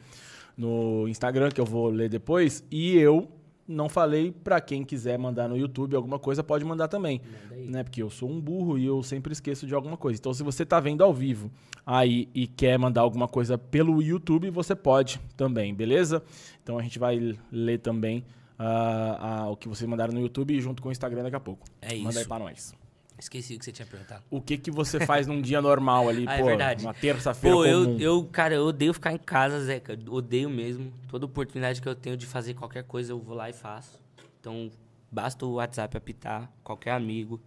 no Instagram que eu vou ler depois, e eu não falei para quem quiser mandar no YouTube alguma coisa, pode mandar também. Né? Porque eu sou um burro e eu sempre esqueço de alguma coisa. Então, se você está vendo ao vivo aí e quer mandar alguma coisa pelo YouTube, você pode também, beleza? Então, a gente vai ler também uh, uh, o que vocês mandaram no YouTube junto com o Instagram daqui a pouco. É isso. Manda aí para nós. Esqueci o que você tinha perguntado. O que que você faz num dia normal ali, ah, é pô? É verdade. Uma terça-feira comum. Eu, eu, cara, eu odeio ficar em casa, Zeca. Odeio mesmo. Toda oportunidade que eu tenho de fazer qualquer coisa, eu vou lá e faço. Então, basta o WhatsApp apitar, qualquer amigo,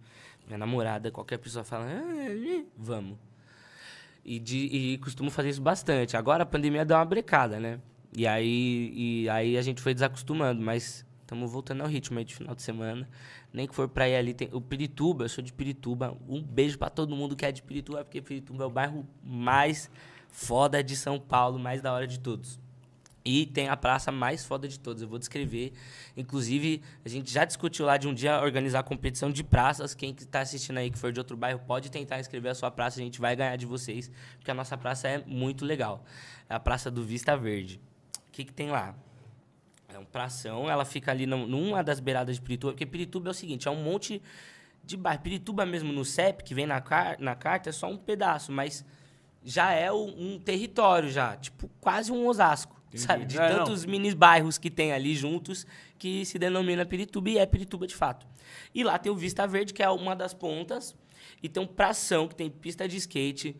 minha namorada, qualquer pessoa fala, ah, vamos. E, de, e costumo fazer isso bastante. Agora a pandemia deu uma brecada, né? E aí, e aí a gente foi desacostumando, mas estamos voltando ao ritmo aí de final de semana nem que for pra ir ali. Tem, o Pirituba, eu sou de Pirituba. Um beijo para todo mundo que é de Pirituba, porque Pirituba é o bairro mais foda de São Paulo, mais da hora de todos. E tem a praça mais foda de todos. Eu vou descrever. Inclusive, a gente já discutiu lá de um dia organizar competição de praças. Quem está assistindo aí que for de outro bairro pode tentar inscrever a sua praça. A gente vai ganhar de vocês, porque a nossa praça é muito legal. É a Praça do Vista Verde. O que, que tem lá? É um pração, ela fica ali numa das beiradas de Pirituba, porque Pirituba é o seguinte, é um monte de bairro. Pirituba mesmo no CEP, que vem na, car na carta, é só um pedaço, mas já é um território já, tipo quase um Osasco, Entendi. sabe? De é, tantos não. mini bairros que tem ali juntos que se denomina Pirituba e é Pirituba de fato. E lá tem o Vista Verde, que é uma das pontas, e tem um pração que tem pista de skate,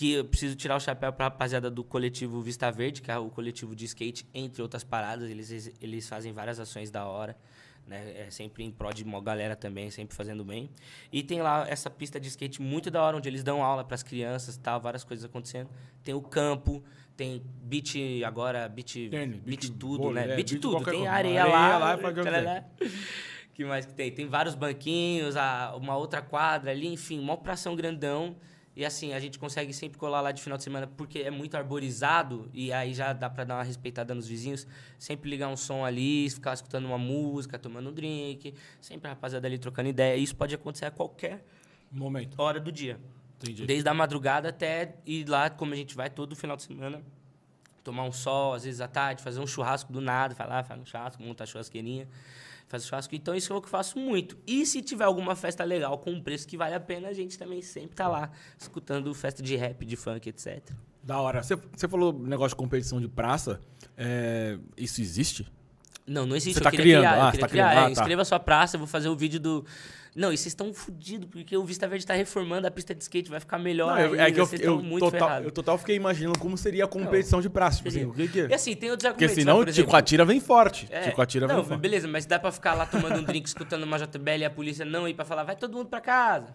que eu preciso tirar o chapéu para a rapaziada do coletivo Vista Verde, que é o coletivo de skate, entre outras paradas. Eles, eles fazem várias ações da hora. Né? É sempre em prol de uma galera também, sempre fazendo bem. E tem lá essa pista de skate muito da hora, onde eles dão aula para as crianças tal, várias coisas acontecendo. Tem o campo, tem beat agora, beat, beat, beat tudo, né? É, beat, beat tudo. Tem areia, areia lá. lá é que mais que tem? Tem vários banquinhos, uma outra quadra ali, enfim, uma operação grandão. E assim, a gente consegue sempre colar lá de final de semana porque é muito arborizado e aí já dá para dar uma respeitada nos vizinhos. Sempre ligar um som ali, ficar escutando uma música, tomando um drink, sempre a rapaziada ali trocando ideia. Isso pode acontecer a qualquer momento, hora do dia. Entendi. Desde a madrugada até ir lá, como a gente vai todo final de semana, tomar um sol, às vezes à tarde, fazer um churrasco do nada, falar, faz um churrasco, montar a churrasqueirinha faz churrasco. Então, isso é o que eu faço muito. E se tiver alguma festa legal com um preço que vale a pena, a gente também sempre tá lá escutando festa de rap, de funk, etc. Da hora. Você, falou negócio de competição de praça. É, isso existe? Não, não existe. Você tá criando. Criar, ah, tá criar. criando. É, ah, tá. Inscreva a sua praça, eu vou fazer o vídeo do não, e vocês estão fodidos, porque o Vista Verde está reformando a pista de skate, vai ficar melhor. Não, é que eu, eu, muito total, eu total fiquei imaginando como seria a competição não, de praça. Tipo assim, o que, que é? E assim, tem outros argumentos. Porque senão o Tico Atira vem forte. É, Tico Atira não, vem forte. beleza, mas dá pra ficar lá tomando um drink, escutando uma JBL e a polícia não ir pra falar, vai todo mundo pra casa.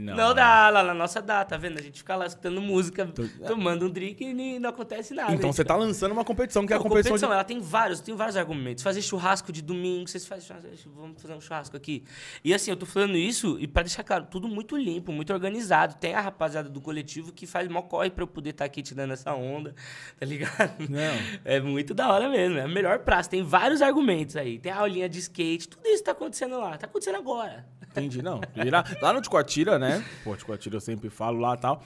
Não, não dá, lá na nossa dá, tá vendo? A gente fica lá escutando música, Tô... tomando um drink e não acontece nada. Então você tá lançando uma competição que é a competição. competição de... ela tem vários, tem vários argumentos. Fazer churrasco de domingo, vocês fazem churrasco, vamos fazer um churrasco aqui. E assim, eu tô falando isso e para deixar claro, tudo muito limpo, muito organizado. Tem a rapaziada do coletivo que faz mó corre pra eu poder estar tá aqui te dando essa onda, tá ligado? Não. É muito da hora mesmo, é a melhor praça. Tem vários argumentos aí. Tem a aulinha de skate, tudo isso tá acontecendo lá, tá acontecendo agora. Entendi, não. Lá, lá no Ticoatira, né? Pô, Ticoatira eu sempre falo lá e tal.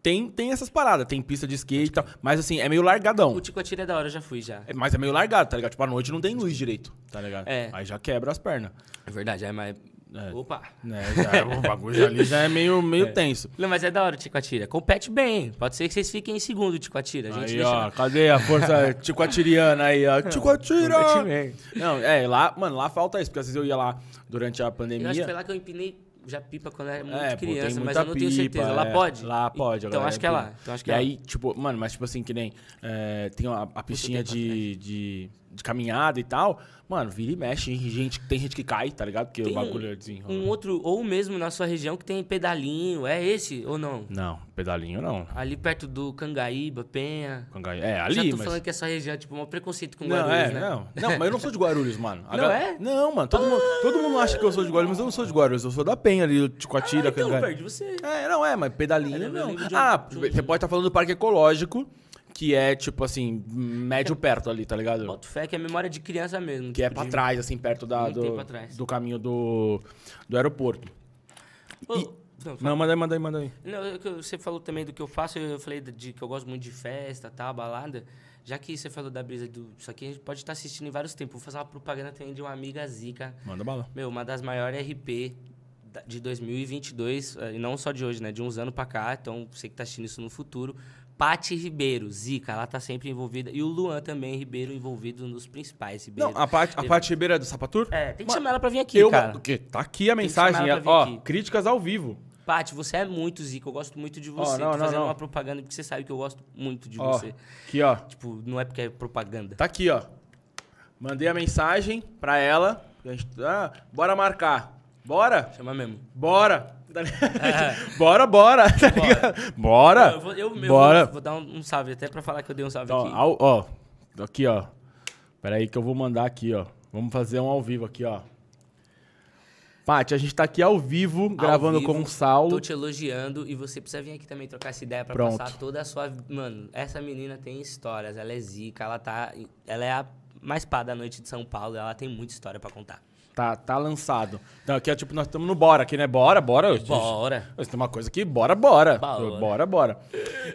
Tem, tem essas paradas, tem pista de skate e tal. Mas assim, é meio largadão. O Ticoatira é da hora, eu já fui já. É, mas é meio largado, tá ligado? Tipo, à noite não tem luz direito, tá ligado? É. Aí já quebra as pernas. É verdade, é mais. É. Opa! Né? Já, o bagulho ali já é meio, meio tenso. Não, mas é da hora o Ticoatira. Compete bem. Pode ser que vocês fiquem em segundo o Ticoatira. A gente Aí, deixa. ó, cadê a força ticoatiriana aí, ó? Ticoatira! compete bem. Não, é, lá, mano, lá falta isso, porque às vezes eu ia lá durante a Eu acho que foi pandemia. lá que eu empinei já pipa quando era muito É, pô, criança, mas muita eu não tenho certeza. pipa, Lá é. pode? Lá pode. a Então galera acho que é lá. Então acho que e é lá. aí, tipo, mano, mas tipo assim, que nem. é, tem a, a de, de, de caminhada e tal. Mano, vira e mexe. Gente, tem gente que cai, tá ligado? Porque Tem o bagulho é desenrola. Um outro, ou mesmo na sua região que tem pedalinho. É esse ou não? Não, pedalinho não. Ali perto do Cangaíba, Penha. Cangaia- É, Já ali, tô mas. falando que essa região é tipo um preconceito com Não, Guarulhos, é, né? não. Não, mas eu não sou de Guarulhos, mano. A Não gal- é? Não, mano. Todo, mundo, todo mundo acha que eu sou de Guarulhos, mas eu não sou de Guarulhos. Eu sou da Penha ali, de Coatira, Ah, então, perdi você. É, não é, mas pedalinho Eu não. Ah, você pode estar falando do parque ecológico, que é tipo assim, médio perto ali, tá ligado? Boto fé que é memória de criança mesmo. Que é tipo, pra de- trás, assim, perto da, do, do caminho do, do aeroporto. Ô, E- não. Não, manda aí, manda aí, manda aí. Não, que você falou também do que eu faço, eu falei de que eu gosto muito de festa, tal, balada. Já que você falou da brisa do. Isso aqui a gente pode estar assistindo em vários tempos. Vou fazer uma propaganda também de uma amiga Zica. Manda bala. Meu, uma das maiores RP de 2022, eh, e não só de hoje, né? De uns anos pra cá. Então, você que tá assistindo isso no futuro. Pati Ribeiro, Zica, ela tá sempre envolvida. E o Luan também, Ribeiro, envolvido nos principais Ribeiro. Não, a parte, a parte Ribeira é do Sapatur? É, tem que Mano, chamar ela pra vir aqui, eu, cara. o quê? Tá aqui a mensagem, ela pra ó, aqui. críticas ao vivo. Paty, você é muito zica, eu gosto muito de você. não, Tô não, fazendo não. uma propaganda porque você sabe que eu gosto muito de Ó, você. aqui, ó. Tipo, não é porque é propaganda. Tá aqui, ó. Mandei a mensagem pra ela. A gente, ah, bora marcar. Bora? Chama mesmo. Bora. Tá ligado? bora, bora. Tá ligado? Bora. Eu, vou, eu, eu Bora. vou, vou dar um, um salve até pra falar que eu dei um salve Ó, aqui. ao- ó, aqui, ó. Pera aí que eu vou mandar aqui, ó. Vamos fazer um ao vivo aqui, ó. Paty, a gente tá aqui ao vivo, Ao gravando vivo, com o Saulo. Tô te elogiando e você precisa vir aqui também trocar essa ideia pra Pronto. passar toda a sua. Mano, essa menina tem histórias, ela é zica, ela tá. Ela é a mais pá da noite de São Paulo, ela tem muita história pra contar. Tá, tá lançado. Então aqui é tipo, nós estamos no Bora aqui, né? Bora, bora. Bora. Tem uma coisa aqui, bora, bora. Bora. Bora, bora.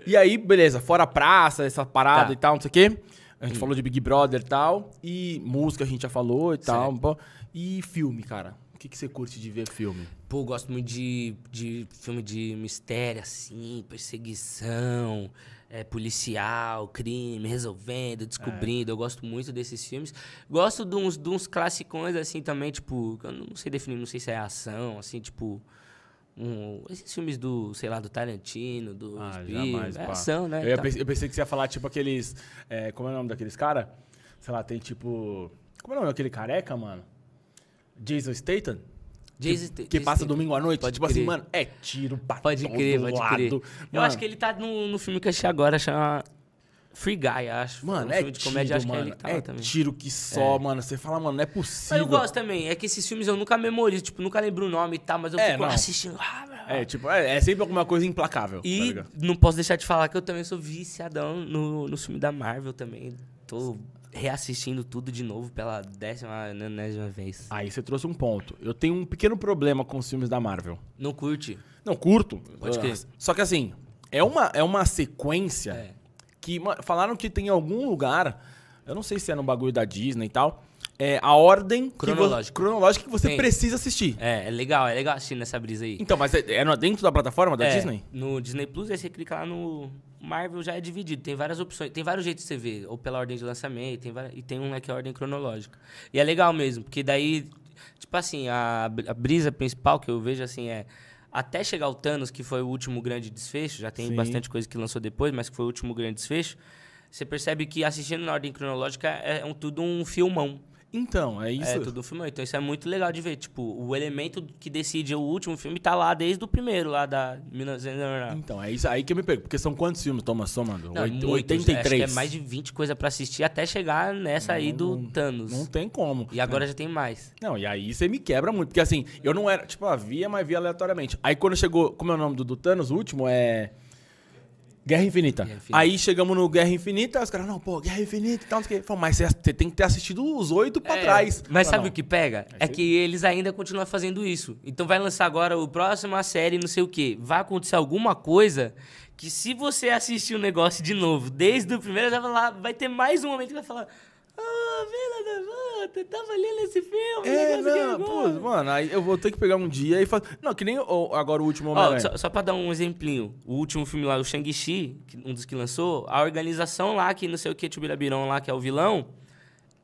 E aí, beleza, fora a praça, essa parada Tá. e tal, não sei o quê. A gente falou de Big Brother e tal. E música a gente já falou e tal. pô. E filme, cara. O que, que você curte de ver filme? Pô, gosto muito de, de filme de mistério, assim, perseguição, é, policial, crime, resolvendo, descobrindo. Eu gosto muito desses filmes. Gosto de uns, de uns classicões, assim, também, tipo, eu não sei definir, não sei se é ação, assim, tipo. um- esses filmes do, sei lá, do Tarantino, do Ah, Spielberg, jamais, é ação, né? Eu, ia Tá. eu pensei que você ia falar, tipo, aqueles... é, como é o nome daqueles caras? Sei lá, tem tipo... Como é o nome daquele careca, mano? Jason Statham? Que, que passa domingo à noite. Pode tipo assim, crer. mano, é tiro pra Pode crer, pode lado. crer. Eu Mano, acho que ele tá no, no filme que eu achei agora, chama Free Guy, acho. Mano, um é filme de comédia, tiro, acho que é mano. ele que tá é também. tiro que só, mano. Você fala, mano, não é Mas possível. eu gosto também, é que esses filmes eu nunca memorizo, tipo, nunca lembro o nome e tal, mas eu É, fico não. assistindo. ah, É, tipo, é, é sempre alguma coisa implacável. tá E ligado? não posso deixar de falar que eu também sou viciadão no, no filme da Marvel também. Tô reassistindo tudo de novo pela décima, nonésima vez. Aí você trouxe um ponto. Eu tenho um pequeno problema com os filmes da Marvel. Não curte? Não, curto. Pode crer. Só que assim, é uma, é uma sequência É. que falaram que tem algum lugar, eu não sei se é no bagulho da Disney e tal, é a ordem que vo- Cronológica. cronológica que você precisa assistir. É, é legal, é legal assistir nessa brisa aí. Então, mas é, é dentro da plataforma da É, Disney? No Disney Plus, aí você clica lá no Marvel, já é dividido. Tem várias opções, tem vários jeitos de você ver. Ou pela ordem de lançamento, tem vari- e tem um que é a ordem cronológica. E é legal mesmo, porque daí, tipo assim, a, a brisa principal que eu vejo assim é. Até chegar o Thanos, que foi o último grande desfecho, já tem Sim. bastante coisa que lançou depois, mas que foi o último grande desfecho. Você percebe que assistindo na ordem cronológica é um, tudo um filmão. Então, é isso. É, tudo filmão. Então isso é muito legal de ver. Tipo, o elemento que decide o último filme tá lá desde o primeiro, lá da 1900. Então, é isso aí que eu me pergunto. Porque são quantos filmes, Thomas, somando? Não, Oit- muitos, 83. Acho é mais de 20 coisas pra assistir até chegar nessa aí do Thanos. Não tem como. E agora já tem mais. Não, e aí você me quebra muito. Porque assim, eu não era. Tipo, ah, via, mas via aleatoriamente. Aí quando chegou. Como é o nome do, do Thanos? O último é. Guerra Infinita. Guerra Infinita. Aí chegamos no Guerra Infinita, os caras, não, pô, Guerra Infinita e tal, não sei o quê. mas você tem que ter assistido os oito pra é, trás. Mas sabe não. o que pega? É, é que eles ainda continuam fazendo isso. Então vai lançar agora o próximo a série, não sei o quê. Vai acontecer alguma coisa que se você assistir o negócio de novo, desde o primeiro, vai ter mais um momento que vai falar Vila Devota, tava lendo esse filme. É, não, pô, mano, aí eu vou ter que pegar um dia e fazer. Não, que nem o, agora o último Homem-Aranha. Só, só pra dar um exemplinho, o último filme lá, o Shang-Chi, um dos que lançou, a organização lá, que não sei o que, Tubirabiron lá, que é o vilão,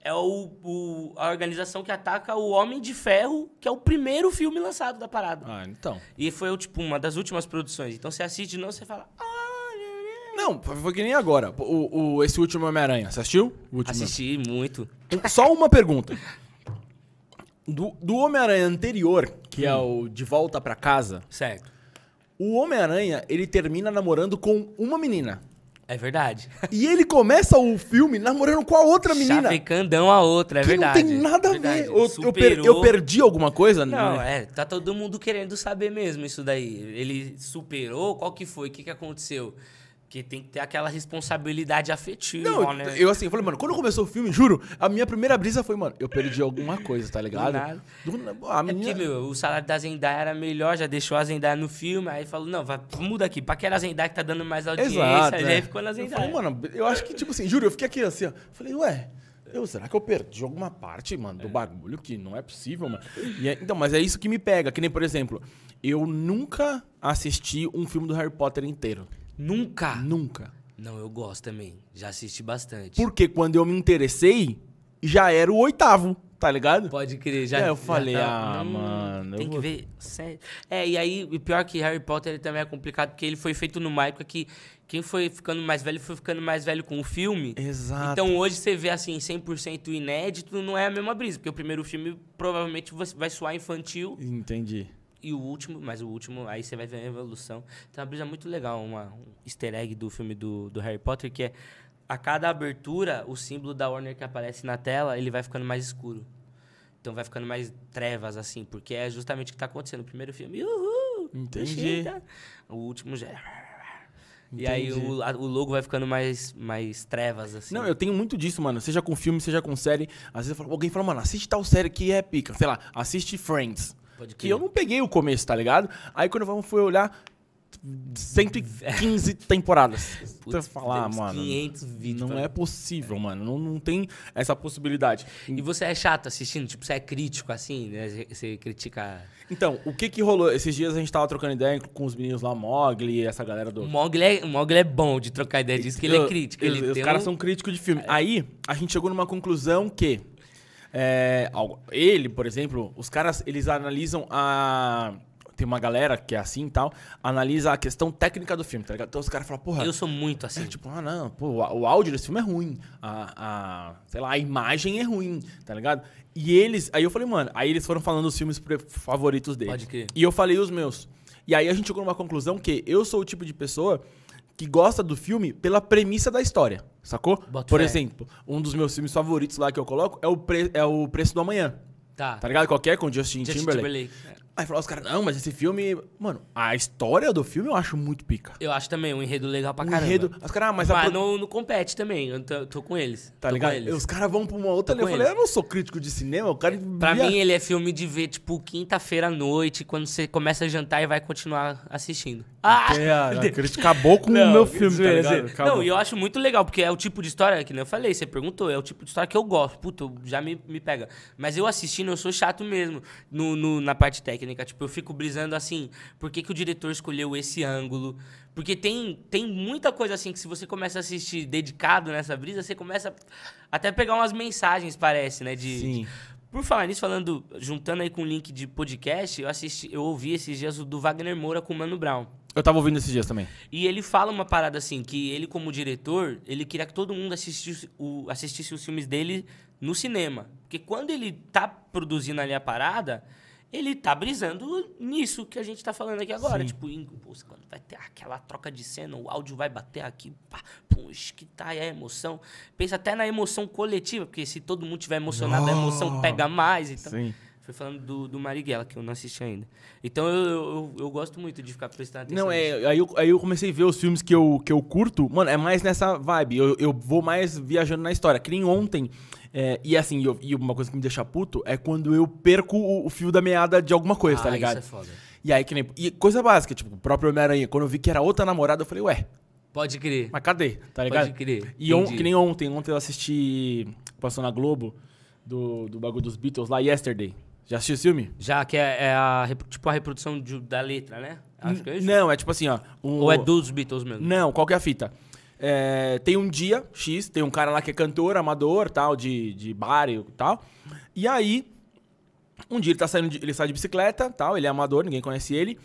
é o, o, a organização que ataca o Homem de Ferro, que é o primeiro filme lançado da parada. Ah, então. E foi, tipo, uma das últimas produções. Então você assiste de novo, você fala. Ah, não, foi que nem agora. O, o esse último Homem-Aranha. Você assistiu? Assisti muito. Só uma pergunta. Do, do Homem-Aranha anterior, que é o De Volta para Casa. Certo. O Homem-Aranha, ele termina namorando com uma menina. É verdade. E ele começa o filme namorando com a outra menina. Chavecandão a outra, é que verdade. não tem nada a ver. Eu, eu, per, eu, perdi alguma coisa? Não, é, tá todo mundo querendo saber mesmo isso daí. Ele superou? Qual que foi? O que, que aconteceu? Que tem que ter aquela responsabilidade afetiva, não, né? Eu assim, eu falei, mano, quando começou o filme, juro, a minha primeira brisa foi, mano, eu perdi alguma coisa, tá ligado? Do nada. Do, a minha... É porque, meu, o salário da Zendaya era melhor, já deixou a Zendaya no filme, aí falou, não, vai, muda aqui, pra que era a Zendaya que tá dando mais audiência, Exato, aí é. ficou na Zendaya. Eu falei, mano, eu acho que, tipo assim, juro, eu fiquei aqui assim, ó, falei, ué... Eu, será que eu perdi alguma parte, mano, do é. bagulho? Que não é possível, mano. É, então, mas é isso que me pega. Que nem, por exemplo, eu nunca assisti um filme do Harry Potter inteiro. Nunca? Nunca. Não, eu gosto também. Já assisti bastante. Porque quando eu me interessei, já era o oitavo, tá ligado? Pode crer, já. É, eu falei, tá... ah, hum, mano. Tem que vou... ver. Sério. É, e aí, o pior que Harry Potter ele também é complicado, porque ele foi feito numa época que quem foi ficando mais velho foi ficando mais velho com o filme. Exato. Então hoje você vê assim, 100% inédito, não é a mesma brisa, porque o primeiro filme provavelmente vai soar infantil. Entendi. E o último, mas o último, aí você vai ver a evolução. Tem uma brisa muito legal, uma, um easter egg do filme do, do Harry Potter, que é a cada abertura, o símbolo da Warner que aparece na tela, ele vai ficando mais escuro. Então vai ficando mais trevas, assim, porque é justamente o que está acontecendo. No primeiro filme, uhul! Entendi. O último já. Entendi. E aí o, a, o logo vai ficando mais, mais trevas, assim. Não, eu tenho muito disso, mano. Seja com filme, seja com série. Às vezes alguém fala, mano, assiste tal série que é pica. Sei lá, assiste Friends. Que eu não peguei o começo, tá ligado? Aí quando eu fui olhar, 115 temporadas. Putz, você falar, mano. 500 vídeos. Não pra... é possível, é. mano. Não, não tem essa possibilidade. E você é chato assistindo? Tipo, você é crítico assim? Né? Você critica. Então, o que que rolou? Esses dias a gente tava trocando ideia com os meninos lá, Mogli, essa galera do. O Mogli é, Mogli é bom de trocar ideia disso, que ele é crítico. Ele os caras um... são críticos de filme. É. Aí, a gente chegou numa conclusão que é, ele, por exemplo, os caras, eles analisam a tem uma galera que é assim e tal, analisa a questão técnica do filme, tá ligado? Então os caras falam, porra. Eu sou muito assim. É, tipo, ah, não, pô, o áudio desse filme é ruim. A, a, sei lá, a imagem é ruim, tá ligado? E eles. Aí eu falei, mano, aí eles foram falando os filmes favoritos deles. Pode crer. E eu falei os meus. E aí a gente chegou numa conclusão que eu sou o tipo de pessoa que gosta do filme pela premissa da história, sacou? Bota Por fé. exemplo, um dos meus filmes favoritos lá que eu coloco é o, pre é o Preço do Amanhã. Tá. Tá ligado? Qualquer com Justin, Justin Timberlake. Timberlake. Aí falaram os caras, não, mas esse filme. Mano, a história do filme eu acho muito pica. Eu acho também um enredo legal pra caramba. Enredo. Os caras, ah, mas, mas a... não, não compete também. Eu tô, tô com eles. Tá ligado? Eles. Os caras vão pra uma outra. Eu falei, eu não sou crítico de cinema, o cara. Pra via... mim, ele é filme de ver, tipo, quinta-feira à noite, quando você começa a jantar e vai continuar assistindo. Ah! É, a crítica acabou com não, o meu filme, tá ligado? Não, e eu acho muito legal, porque é o tipo de história, que nem eu falei, você perguntou, é o tipo de história que eu gosto. Puta, já me, me pega. Mas eu assistindo, eu sou chato mesmo no, no na parte técnica. Tipo, eu fico brisando assim, por que, que o diretor escolheu esse ângulo? Porque tem, tem muita coisa assim que se você começa a assistir dedicado nessa brisa, você começa até pegar umas mensagens, parece, né? De, Sim. De, por falar nisso, falando, juntando aí com o link de podcast, eu assisti, eu ouvi esses dias o do Wagner Moura com o Mano Brown. Eu tava ouvindo esses dias também. E ele fala uma parada assim, que ele como diretor, ele queria que todo mundo assistisse, o, assistisse os filmes dele no cinema. Porque quando ele tá produzindo ali a parada, ele tá brisando nisso que a gente tá falando aqui agora. Sim. Tipo, quando vai ter aquela troca de cena, o áudio vai bater aqui, pá, puxa, que tá aí a emoção. Pensa até na emoção coletiva, porque se todo mundo tiver emocionado, oh. a emoção pega mais. Então, Sim. Foi falando do, do Marighella, que eu não assisti ainda. Então eu, eu, eu gosto muito de ficar prestando atenção. Não, é. Aí eu, aí eu comecei a ver os filmes que eu, que eu curto. Mano, é mais nessa vibe. Eu, eu vou mais viajando na história. Que nem ontem. É, e assim, eu, e uma coisa que me deixa puto é quando eu perco o, o fio da meada de alguma coisa, tá Ah, ligado? Isso é foda. E aí, que nem. E coisa básica, tipo, o próprio Homem-Aranha. Quando eu vi que era outra namorada, eu falei, ué, Pode crer. mas cadê? Tá ligado? Pode crer. E on, que nem ontem, ontem eu assisti. Passou na Globo, do, do bagulho dos Beatles lá, Yesterday. Já assistiu esse filme? Já que é, é a, tipo a reprodução de- da letra, né? Acho que é isso. Não, é tipo assim, ó. um- Ou é dos Beatles mesmo? Não, qual que é a fita? É, tem um dia X, tem um cara lá que é cantor, amador, tal, de, de bar e tal. E aí, um dia ele tá saindo, de- ele sai de bicicleta, tal, ele é amador, ninguém conhece ele.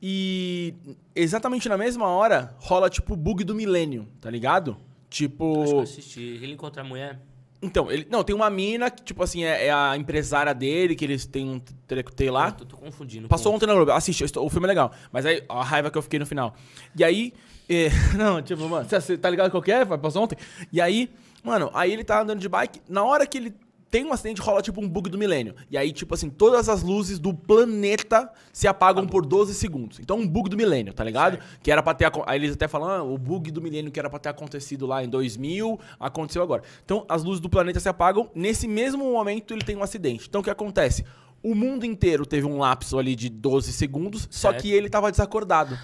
E exatamente na mesma hora rola tipo o bug do milênio, tá ligado? Tipo, Acho que eu assisti. Ele encontra a mulher. então, ele não, tem uma mina que tipo assim é, é a empresária dele, que eles têm um telecutei lá. Eu tô, tô confundindo. Passou ontem na Globo, assisti, o filme é legal. Mas aí, a raiva que eu fiquei no final. E aí, é, não, tipo, mano, você tá ligado qual que é? Passou ontem? E aí, mano, aí ele tá andando de bike, na hora que ele tem um acidente, rola tipo um bug do milênio. E aí, tipo assim, todas as luzes do planeta se apagam por 12 segundos. Então, um bug do milênio, tá ligado? Que era pra ter. Aí eles até falam, ah, o bug do milênio que era pra ter acontecido lá em 2000, aconteceu agora. Então, as luzes do planeta se apagam. Nesse mesmo momento, ele tem um acidente. Então, o que acontece? O mundo inteiro teve um lapso ali de 12 segundos, só Certo. que ele tava desacordado.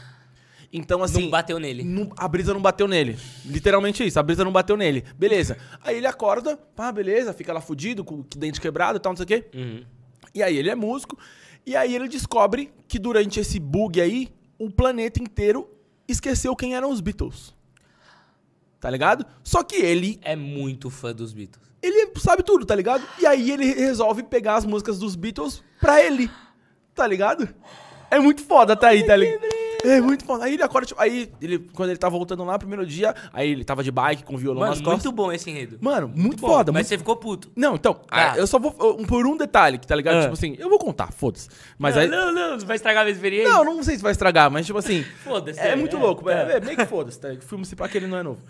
Então, assim. Não bateu nele. não- a brisa não bateu nele. Literalmente isso, a brisa não bateu nele. Beleza. Aí ele acorda, pá, beleza, fica lá fudido, com o dente quebrado e tal, não sei o quê. Uhum. E aí ele é músico. E aí ele descobre que durante esse bug aí, o planeta inteiro esqueceu quem eram os Beatles. Tá ligado? Só que ele, É muito fã dos Beatles. ele sabe tudo, tá ligado? E aí ele resolve pegar as músicas dos Beatles pra ele. Tá ligado? É muito foda, tá aí, tá ligado? É muito foda. Aí ele acorda, tipo, aí ele, quando ele tá voltando lá, primeiro dia, aí ele tava de bike com violão Mano, nas costas. muito bom esse enredo. Mano, muito, bom, foda. Mas muito você ficou puto. Não, então, Ah. eu só vou. eu- Por um detalhe, que tá ligado? Ah. Tipo assim, eu vou contar, foda-se. Mas não, aí. não, não, vai estragar a minha experiência. Não, não sei se vai estragar, mas tipo assim. Foda-se, É, é, muito é, louco. É, é. é meio que foda-se, tá? Filme se pá que ele não é novo.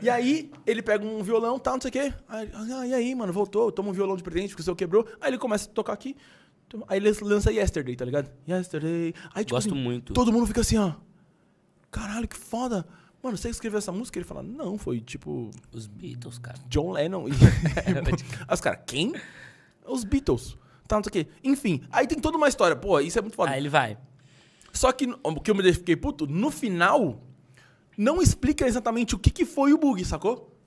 E aí, ele pega um violão, tal, não sei o quê. Aí, ah, e aí, mano, voltou, toma um violão de presente, porque o seu quebrou. Aí ele começa a tocar aqui. Aí ele lança Yesterday, tá ligado? Yesterday. Aí, tipo, Gosto assim, muito. Todo mundo fica assim, ó. Caralho, que foda. Mano, você escreveu essa música? Ele fala, não, foi tipo. Os Beatles, cara. John Lennon. E... Aí os caras, quem? Os Beatles. Tá, não sei o quê. Enfim, aí tem toda uma história. Pô, isso é muito foda. Aí ele vai. Só que o que eu me fiquei puto, no final, não explica exatamente o que, que foi o bug, sacou?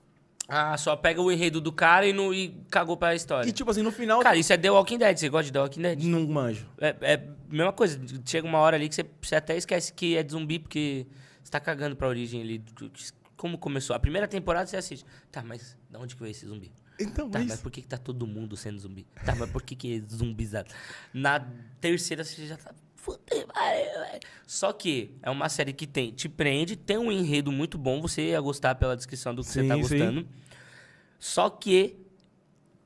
Ah, só pega o enredo do cara e, não, e cagou pra história. E tipo assim, no final. Cara, isso é The Walking Dead. Você gosta de The Walking Dead? Não manjo. É, é a mesma coisa. Chega uma hora ali que você, você até esquece que é de zumbi, porque você tá cagando pra origem ali. Como começou. A primeira temporada você assiste. Tá, mas de onde que veio esse zumbi? Então, Tá, mas isso. por que, que tá todo mundo sendo zumbi? Tá, mas por que, que é zumbizado? Na terceira você já tá. Puta. Só que é uma série que tem, te prende, tem um enredo muito bom, você ia gostar pela descrição do que você tá Sim, sim. gostando. Só que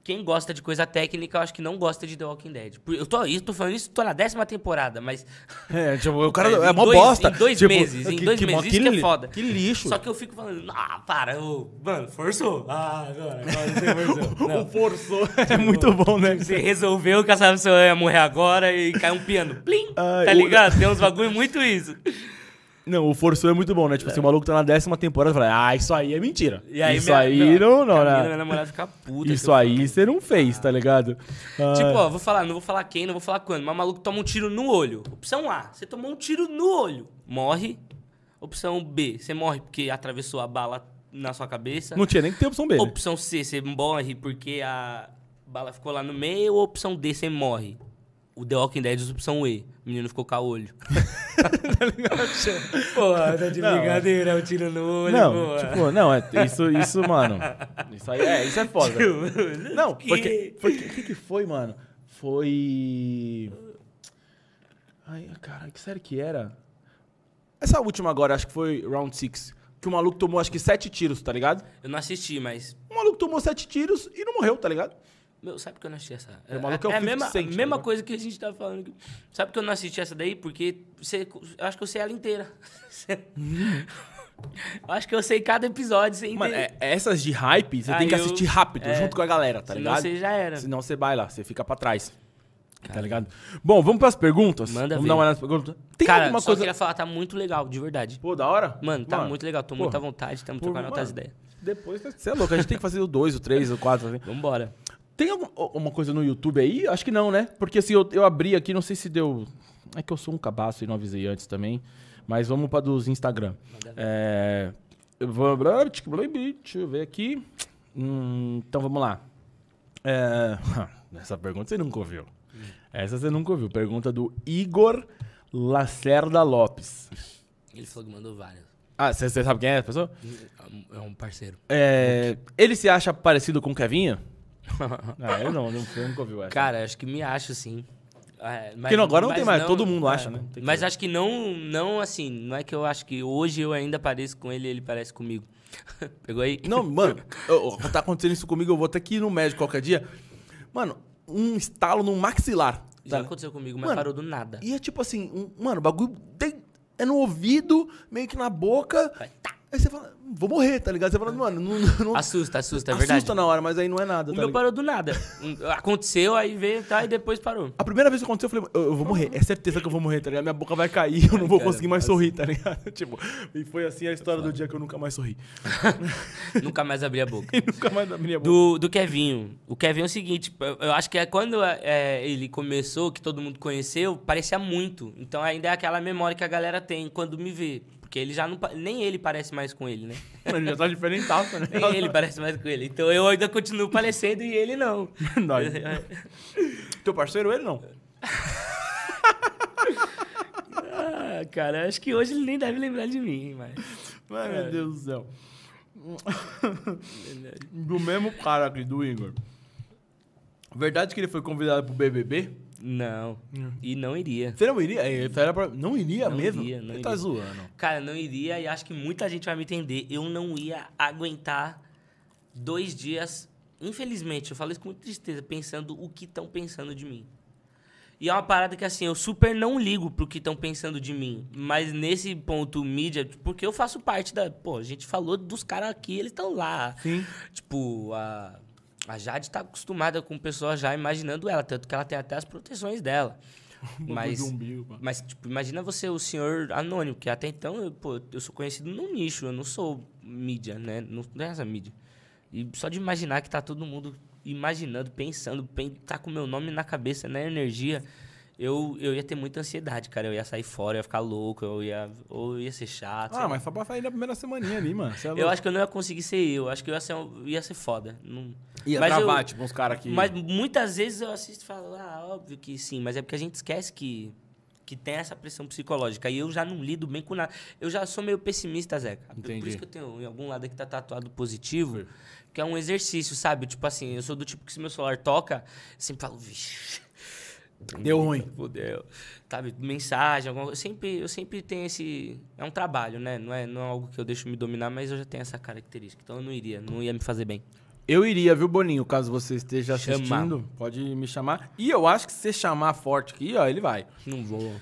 quem gosta de coisa técnica, eu acho que não gosta de The Walking Dead. Eu tô, eu tô falando isso, tô na décima temporada, mas. É, tipo, o cara Em é mó bosta. em dois Tipo, meses, em dois meses, isso que é foda. Que lixo. Só que eu fico falando, ah, para, ô, mano, forçou. Ah, agora, agora você forçou. Não. O forçou. É muito bom, né? Você resolveu que a pessoa ia morrer agora e cai um piano. Plim! Tá o- ligado? Tem uns bagulho muito isso. Não, o forçou é muito bom, né? Tipo assim, o maluco tá na décima temporada e fala, ah, isso aí é mentira. E aí isso minha- aí não, não, minha, minha né? namorada fica puta. Isso aí você não fez, tá ligado? Ah, Tipo, ó, vou falar, não vou falar quem, não vou falar quando, mas o maluco toma um tiro no olho. Opção A, você tomou um tiro no olho. Morre. Opção B, você morre porque atravessou a bala na sua cabeça. não tinha nem que ter opção B. né? Opção C, você morre porque a bala ficou lá no meio. Ou opção D, você morre. O The Walking Dead, opção E. O menino ficou com a olho. Porra, tá de Não, brincadeira, um tiro no olho, Não, porra. tipo, não, é, isso, isso, mano. Isso aí é, isso é foda. Não, porque. porque- O que, que foi, mano? Foi. Ai, cara, que série que era? Essa última agora, acho que foi Round 6. Que o maluco tomou, acho que sete tiros, tá ligado? Eu não assisti, mas. O maluco tomou sete tiros e não morreu, tá ligado? Meu, sabe que eu não assisti essa? É, maluco é o a 50 mesma, Cent, tá mesma ligado? coisa que a gente tá falando. Sabe que eu não assisti essa daí? Porque você, eu acho que eu sei ela inteira. eu acho que eu sei cada episódio sem Mano, é- essas de hype, você Aí tem que eu- assistir rápido, é, junto com a galera, tá Senão ligado? você já era. Senão você vai lá, você fica pra trás. Tá ligado? Bom, vamos pras perguntas? Manda Vamos ver. dar uma olhada nas perguntas? Tem Cara, alguma só coisa... queria falar, tá muito legal, de verdade. Pô, da hora? Mano, tá muito legal, tô muito à vontade, estamos trocando outras mano, ideias. Depois, você é louco, a gente tem que fazer o 2, o 3, o 4, assim. Vambora. Tem alguma coisa no YouTube aí? Acho que não, né? Porque assim, eu, eu abri aqui, não sei se deu... É que eu sou um cabaço e não avisei antes também. Mas vamos pra dos Instagram. É... Deixa eu ver aqui. Hum, então vamos lá. É... Essa pergunta você nunca ouviu. Essa você nunca ouviu. Pergunta do Igor Lacerda Lopes. Ele falou que mandou várias. Ah, você sabe quem é a pessoa? É um parceiro. É... Ele se acha parecido com o Kevinha? Ah, eu não, não eu nunca ouviu essa. Cara, acho que me acho sim. É, mas- Porque não- agora não mas tem mais, todo mundo é, acha, né? Tem Mas ver. acho que não, não assim, não é que eu acho que hoje eu ainda pareço com ele e ele parece comigo. Pegou aí? Não, mano, eu- eu- tá acontecendo isso comigo, eu vou ter que ir no médico qualquer dia. Mano, um estalo no maxilar. Já tá? aconteceu comigo, mas Mano, parou do nada. E é tipo assim, um- mano, o bagulho tem- é no ouvido, meio que na boca. Vai, tá. Aí você fala, vou morrer, tá ligado? Você fala, mano, não, não, Assusta, assusta, é assusta verdade. na hora, mas aí não é nada. O tá meu ligado? parou do nada. Aconteceu, aí veio, tá, e depois parou. A primeira vez que aconteceu, eu falei, eu, eu vou morrer. É certeza que eu vou morrer, tá ligado? Minha boca vai cair, eu não vou Cara, conseguir mais assim. sorrir, tá ligado? Tipo, e foi assim a história do dia que eu nunca mais sorri. Nunca mais abri a boca. Nunca mais da minha boca. Do, do Kevinho. O Kevinho é o seguinte, eu, eu acho que é quando é, ele começou, que todo mundo conheceu, parecia muito. Então ainda é aquela memória que a galera tem quando me vê. Porque ele já não. Nem ele parece mais com ele, né? Ele já tá diferentaço, né? Nem ele parece mais com ele. Então eu ainda continuo parecendo e ele não. Nós. Teu parceiro, ele não. ah, cara, acho que hoje ele nem deve lembrar de mim, mas. Ai, É. meu Deus do céu. do mesmo cara aqui, do Igor. Verdade que ele foi convidado pro BBB? Não. E não iria. Você não iria? É, Era pra... Não iria Não mesmo? iria, não ele tá iria. zoando. Cara, não iria e acho que muita gente vai me entender. Eu não ia aguentar dois dias, infelizmente, eu falo isso com muita tristeza, pensando o que estão pensando de mim. E é uma parada que, assim, eu super não ligo pro que estão pensando de mim. Mas nesse ponto mídia, porque eu faço parte da. Pô, a gente falou dos caras aqui, eles estão lá. Sim. Tipo, a, a Jade tá acostumada com pessoas já imaginando ela, tanto que ela tem até as proteções dela. Mas, umbigo, mas tipo, imagina você, o senhor anônimo, que até então, eu, pô, eu sou conhecido num nicho, eu não sou mídia, né? Não, não é essa mídia. E só de imaginar que tá todo mundo imaginando, pensando, pen, tá com o meu nome na cabeça, na energia, eu, eu ia ter muita ansiedade, cara. Eu ia sair fora, eu ia ficar louco, eu ia, ou eu ia ser chato. Ah, mas só pra sair na primeira semaninha ali, mano. É Eu acho que eu não ia conseguir ser eu. Acho que eu ia ser, ia ser foda. Não... Ia mas travar, eu- tipo, uns caras que... Mas muitas vezes eu assisto e falo, ah, óbvio que sim. Mas é porque a gente esquece que, que tem essa pressão psicológica. E eu já não lido bem com nada. Eu já sou meio pessimista, Zeca. Por Entendi. isso que eu tenho em algum lado aqui tá tatuado positivo. Que é um exercício, sabe? Tipo assim, eu sou do tipo que se meu celular toca, eu sempre falo, vixe. Deu ruim. Fudeu. Sabe, mensagem, alguma coisa. Eu sempre, eu sempre tenho esse. É um trabalho, né? Não é, não é algo que eu deixo me dominar, mas eu já tenho essa característica. Então eu não iria, não ia me fazer bem. Eu iria, viu, Boninho? Caso você esteja assistindo, pode me chamar. E eu acho que se você chamar forte aqui, ó, ele vai. Não vou.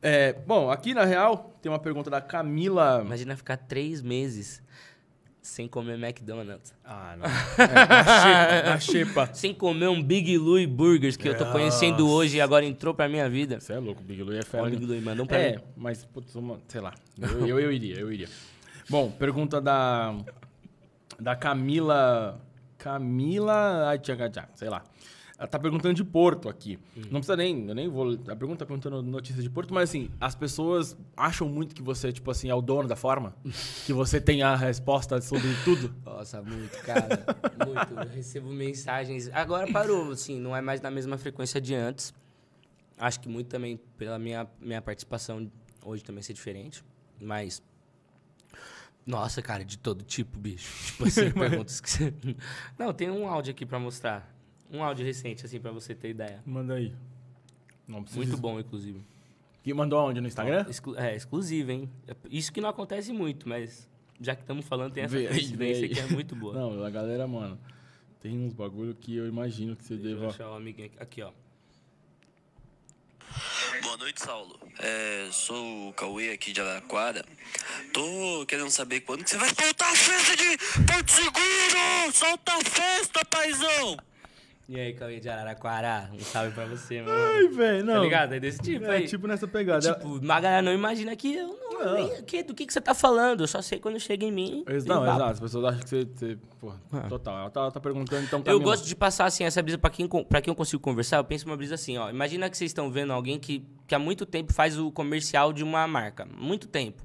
É, bom, aqui na real tem uma pergunta da Camila. Imagina ficar três meses sem comer McDonald's. Ah, não. É, na xepa. Sem comer um Big Louie Burgers que eu tô conhecendo hoje e agora entrou pra minha vida. Você é louco, Big Louie é fera. o Big Louie, manda um pra É, mim. mas, putz, uma, sei lá. Eu, eu, eu iria, eu iria. Bom, pergunta da. Da Camila. Camila. Sei lá. Ela tá perguntando de Porto aqui. Não precisa nem. Eu nem vou. A pergunta tá perguntando notícia de Porto, mas assim, as pessoas acham muito que você, tipo assim, é o dono da forma. que você tem a resposta sobre tudo. Nossa, muito, cara. muito. Eu recebo mensagens. Agora parou, assim, não é mais na mesma frequência de antes. Acho que muito também pela minha, minha participação hoje também ser diferente. Mas. Nossa, cara, de todo tipo, bicho. Tipo assim, perguntas que você. Não, tem um áudio aqui pra mostrar. Um áudio recente, assim, pra você ter ideia. Manda aí. Não precisa. Muito bom, inclusive. Que mandou aonde? No Instagram? Exclu- é, exclusivo, hein? Isso que não acontece muito, mas já que estamos falando, tem essa Vê aí, coincidência que é muito boa. Não, a galera, mano. Tem uns bagulho que eu imagino que você Deixa eu deva. achar o amiguinho aqui. Aqui, ó. Boa noite, Saulo. É, sou o Cauê aqui de Araraquara. Tô querendo saber quando que você vai soltar a festa de Porto Seguro! Solta a festa, paizão! E aí, Cauê de Araraquara, um salve pra você, mano. Ai, velho, não. Tá ligado? É desse tipo É, aí. tipo nessa pegada. Tipo, uma galera não imagina que eu não. Não. Nem, que, do que, que você tá falando? Eu só sei quando chega em mim. Ex- Não, exato. As pessoas acham que você. você pô, Ah. total. Ela tá, ela tá perguntando, então. Eu caminha. gosto de passar assim essa brisa pra quem, pra quem eu consigo conversar. Eu penso uma brisa assim, ó. Imagina que vocês estão vendo alguém que, que há muito tempo faz o comercial de uma marca. Muito tempo.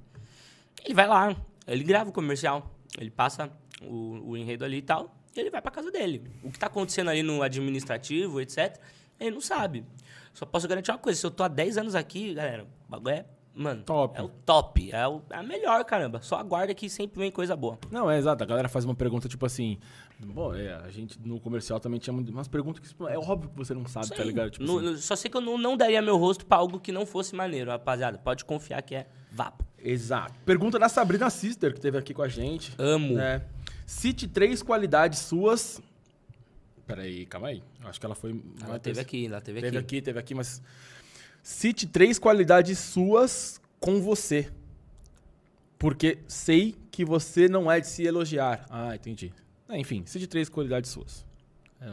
Ele vai lá, ele grava o comercial, ele passa o, o enredo ali e tal, ele vai pra casa dele. O que tá acontecendo ali no administrativo, etc., ele não sabe. Só posso garantir uma coisa: se eu tô há 10 anos aqui, galera, o bagulho é. Mano, Top. é o top. É, o, é a melhor, caramba. Só aguarda que sempre vem coisa boa. Não, é exato. A galera faz uma pergunta tipo assim. Bom, é, a gente no comercial também tinha umas perguntas que tipo, é óbvio que você não sabe, tá aí. ligado? Tipo No- assim, só sei que eu não, não daria meu rosto pra algo que não fosse maneiro, rapaziada. Pode confiar que é vapo. Exato. Pergunta da Sabrina Sister, que esteve aqui com a gente. Amo. né? Cite três qualidades suas. Peraí, calma aí. Acho que ela foi. Ela teve aqui, ela teve, Teve aqui. aqui, teve aqui, mas. Cite três qualidades suas com você. Porque sei que você não é de se elogiar. Ah, entendi. É, enfim, cite três qualidades suas. É.